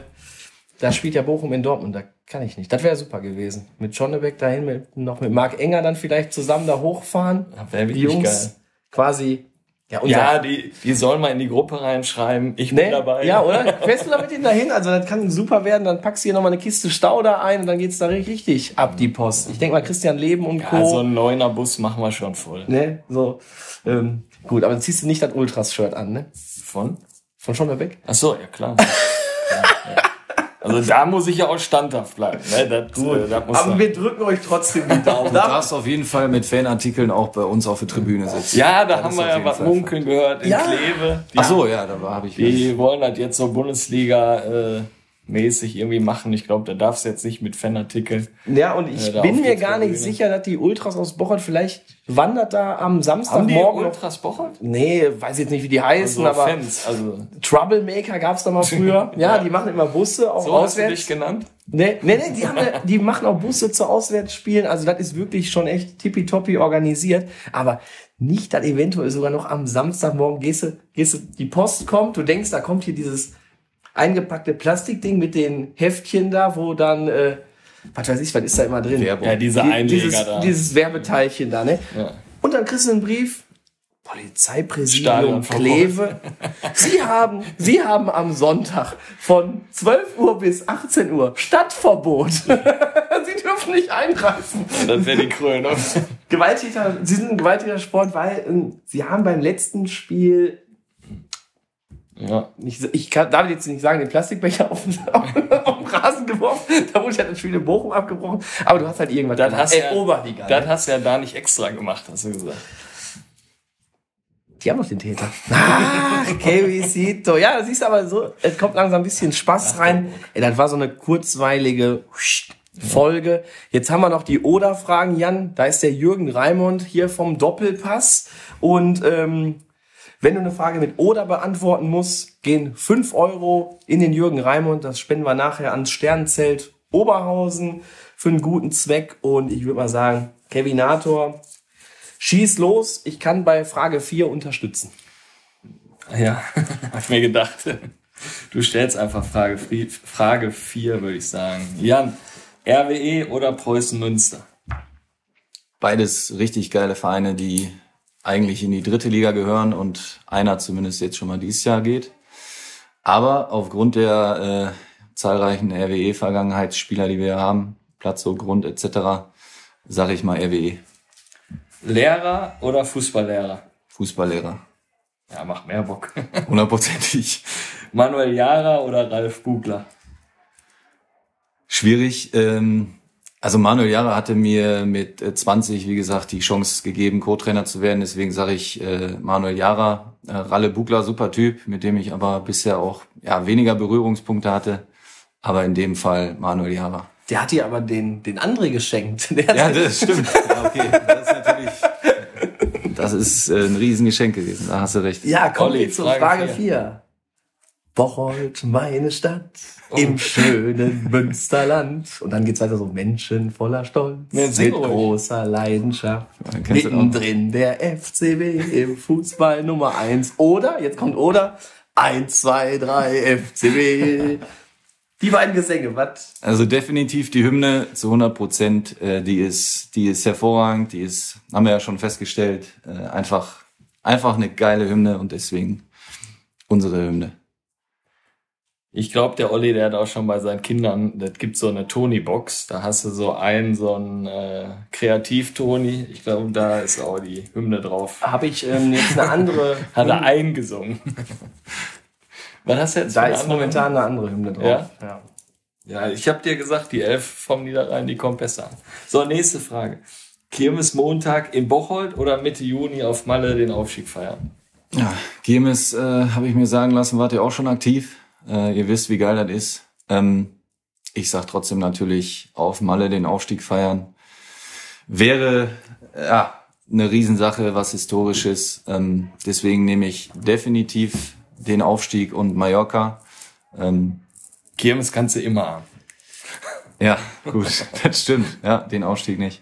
da spielt ja Bochum in Dortmund, da kann ich nicht. Das wäre super gewesen. Mit Schonnebeck dahin, mit, noch mit Marc Enger dann vielleicht zusammen da hochfahren. Das wär Die wirklich Jungs geil. Quasi, ja, unser, Ja, die, die sollen mal in die Gruppe reinschreiben, ich bin Ne? dabei. Ja, oder? Fährst du da mit denen dahin? Also das kann super werden. Dann packst du hier nochmal eine Kiste Stauder ein und dann geht's da richtig ab, die Post. Ich denke mal, Christian Leben und Co. Ja, so ein neuner Bus machen wir schon voll. ne? So. Ähm, gut, aber dann ziehst du nicht das Ultras-Shirt an, ne? Von? Von Schonnebeck? Ach so, ja klar. Also da muss ich ja auch standhaft bleiben. Ne? Das, äh, das muss Aber sein. wir drücken euch trotzdem die Daumen. Du darfst auf jeden Fall mit Fanartikeln auch bei uns auf der Tribüne sitzen. ja, da Das haben wir ja was Fall munkeln gehört in Ja. Kleve. Die, Ach so, ja, da habe ich. die wollen das jetzt so Bundesliga äh, mäßig irgendwie machen. Ich glaube, da darfst du jetzt nicht mit Fanartikeln. Ja, und ich Äh, bin mir die gar nicht sicher, dass die Ultras aus Bochert vielleicht wandert da am die Samstagmorgen. noch- Ultras Bochert? Nee, weiß jetzt nicht, wie die heißen, Also aber Fans, also Troublemaker gab's da mal früher. Ja, die machen immer Busse, auch so hast du auswärts. dich genannt? Nee, nee, nee, die, haben, die machen auch Busse zu Auswärtsspielen. Also das ist wirklich schon echt tippitoppi organisiert. Aber nicht dann eventuell sogar noch am Samstagmorgen gehst du, gehst du, die Post kommt, du denkst, da kommt hier dieses eingepackte Plastikding mit den Heftchen da, wo dann, äh, was weiß ich, was ist da immer drin? Werbung. Ja, diese Die- Einleger dieses, da. dieses Werbeteilchen da, ne? Ja. Und dann kriegst du einen Brief. Polizeipräsidium. Kleve. Sie haben, Sie haben am Sonntag von 12 Uhr bis 18 Uhr Stadtverbot. Sie dürfen nicht einreisen. Das wäre die Krönung. Gewalttäter, Sie sind ein gewalttätiger Sport, weil ähm, Sie haben beim letzten Spiel, ja. nicht, ich kann, darf jetzt nicht sagen, den Plastikbecher auf, den- auf, auf den Rasen geworfen. Da wurde ja das Spiel in Bochum abgebrochen. Aber du hast halt irgendwas Das gemacht. hast, Äh, ja, Oberliga. das ne? hast du ja da nicht extra gemacht, hast du gesagt. Die haben doch den Täter. Ach, Kevisito. Ja, das siehst aber so, es kommt langsam ein bisschen Spaß rein. Ey, das war so eine kurzweilige Folge. Jetzt haben wir noch die Oder-Fragen, Jan. Da ist der Jürgen Raimund hier vom Doppelpass. Und ähm, wenn du eine Frage mit Oder beantworten musst, gehen 5 Euro in den Jürgen Raimund. Das spenden wir nachher ans Sternenzelt Oberhausen für einen guten Zweck. Und ich würde mal sagen, Kevinator, schieß los. Ich kann bei Frage 4 unterstützen. Ja, hab ich mir gedacht. Du stellst einfach Frage, Frage 4, würde ich sagen. Jan, RWE oder Preußen Münster? Beides richtig geile Vereine, die eigentlich in die dritte Liga gehören und einer zumindest jetzt schon mal dieses Jahr geht. Aber aufgrund der äh, zahlreichen RWE-Vergangenheitsspieler, die wir haben, Platz, Grund etc., sage ich mal RWE, Lehrer oder Fußballlehrer? Fußballlehrer. Ja, macht mehr Bock. Hundertprozentig. Manuel Jara oder Ralf Bugler? Schwierig. Ähm, also Manuel Jara hatte mir mit äh, 20, wie gesagt, die Chance gegeben, Co-Trainer zu werden. Deswegen sage ich äh, Manuel Jara. Äh, Ralle Bugler, super Typ, mit dem ich aber bisher auch ja, weniger Berührungspunkte hatte. Aber in dem Fall Manuel Jara. Der hat dir aber den, den André geschenkt. Ja, das stimmt. Ja, okay, das ist natürlich. Das ist äh, ein Riesengeschenk gewesen. Da hast du recht. Ja, kommen wir zur Frage Frage vier. 4. Bocholt, meine Stadt, im schönen Münsterland. Und dann geht's weiter so, Menschen voller Stolz, Ja, mit ruhig. großer Leidenschaft. auch. Mittendrin der FCB im Fußball Nummer 1. Oder, jetzt kommt oder, 1, 2, 3, FCB. Die beiden Gesänge, was? Also definitiv die Hymne zu 100 Prozent, äh, die ist, die ist hervorragend, die ist, haben wir ja schon festgestellt, äh, einfach, einfach eine geile Hymne und deswegen unsere Hymne. Ich glaube, der Olli, der hat auch schon bei seinen Kindern, das gibt so eine Tony-Box, da hast du so einen, so einen äh, Kreativ-Toni. Ich glaube, da ist auch die Hymne drauf. Habe ich ähm, jetzt eine andere. Hat er eingesungen. Was hast du jetzt? da ist momentan eine andere Hymne drauf. Ja? ja. Ja, ich habe dir gesagt, die Elf vom Niederrhein, die kommt besser an. So, nächste Frage. Kirmes Montag in Bocholt oder Mitte Juni auf Malle den Aufstieg feiern? Ja, Gemes, äh, habe ich mir sagen lassen, wart ihr auch schon aktiv. Äh, ihr wisst, wie geil das ist. Ähm, ich sag trotzdem natürlich auf Malle den Aufstieg feiern. Wäre ja eine Riesensache, was historisches. Ähm, deswegen nehme ich definitiv den Aufstieg und Mallorca. Ähm, Kirmes kannst du immer haben. ja, gut, das stimmt. Ja, den Aufstieg nicht.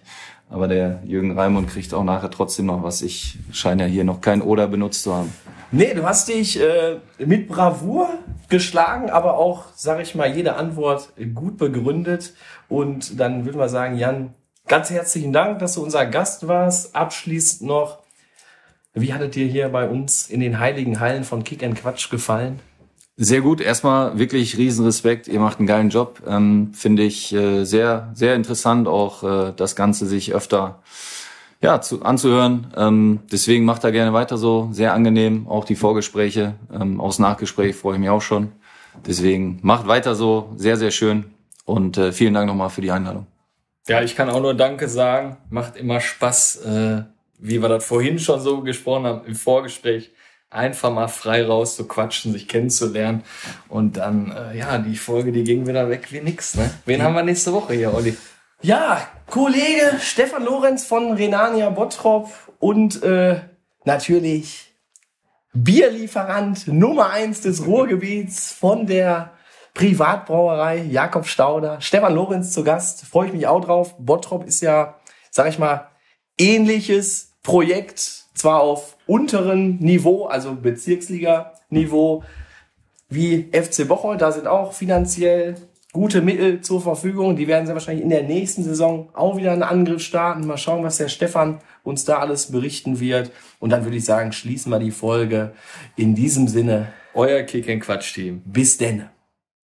Aber der Jürgen Raimund kriegt auch nachher trotzdem noch was. Ich scheine ja hier noch kein Oder benutzt zu haben. Nee, du hast dich äh, mit Bravour geschlagen, aber auch, sag ich mal, jede Antwort gut begründet. Und dann würden wir sagen, Jan, ganz herzlichen Dank, dass du unser Gast warst. Abschließend noch, wie hattet dir hier bei uns in den heiligen Hallen von Kick and Quatsch gefallen? Sehr gut. Erstmal wirklich riesen Respekt. Ihr macht einen geilen Job. Ähm, Finde ich äh, sehr, sehr interessant, auch äh, das Ganze sich öfter ja, zu, anzuhören. Ähm, deswegen macht er gerne weiter so. Sehr angenehm. Auch die Vorgespräche. Ähm, aus Nachgespräch freue ich mich auch schon. Deswegen macht weiter so. Sehr, sehr schön. Und äh, vielen Dank nochmal für die Einladung. Ja, ich kann auch nur Danke sagen. Macht immer Spaß, äh, wie wir das vorhin schon so gesprochen haben im Vorgespräch. Einfach mal frei raus zu quatschen, sich kennenzulernen. Und dann, äh, ja, die Folge, die ging wieder weg wie nix. Ne? Wen haben wir nächste Woche hier, Olli? Ja, Kollege Stefan Lorenz von Renania Bottrop und äh, natürlich Bierlieferant Nummer eins des Ruhrgebiets von der Privatbrauerei Jakob Stauder. Stefan Lorenz zu Gast, freue ich mich auch drauf. Bottrop ist ja, sag ich mal, ähnliches Projekt, zwar auf unterem Niveau, also Bezirksliga-Niveau, wie FC Bocholt. Da sind auch finanziell gute Mittel zur Verfügung. Die werden sie wahrscheinlich in der nächsten Saison auch wieder einen Angriff starten. Mal schauen, was der Stefan uns da alles berichten wird. Und dann würde ich sagen, schließen wir die Folge. In diesem Sinne, Euer Kick and Quatsch Team. bis denn.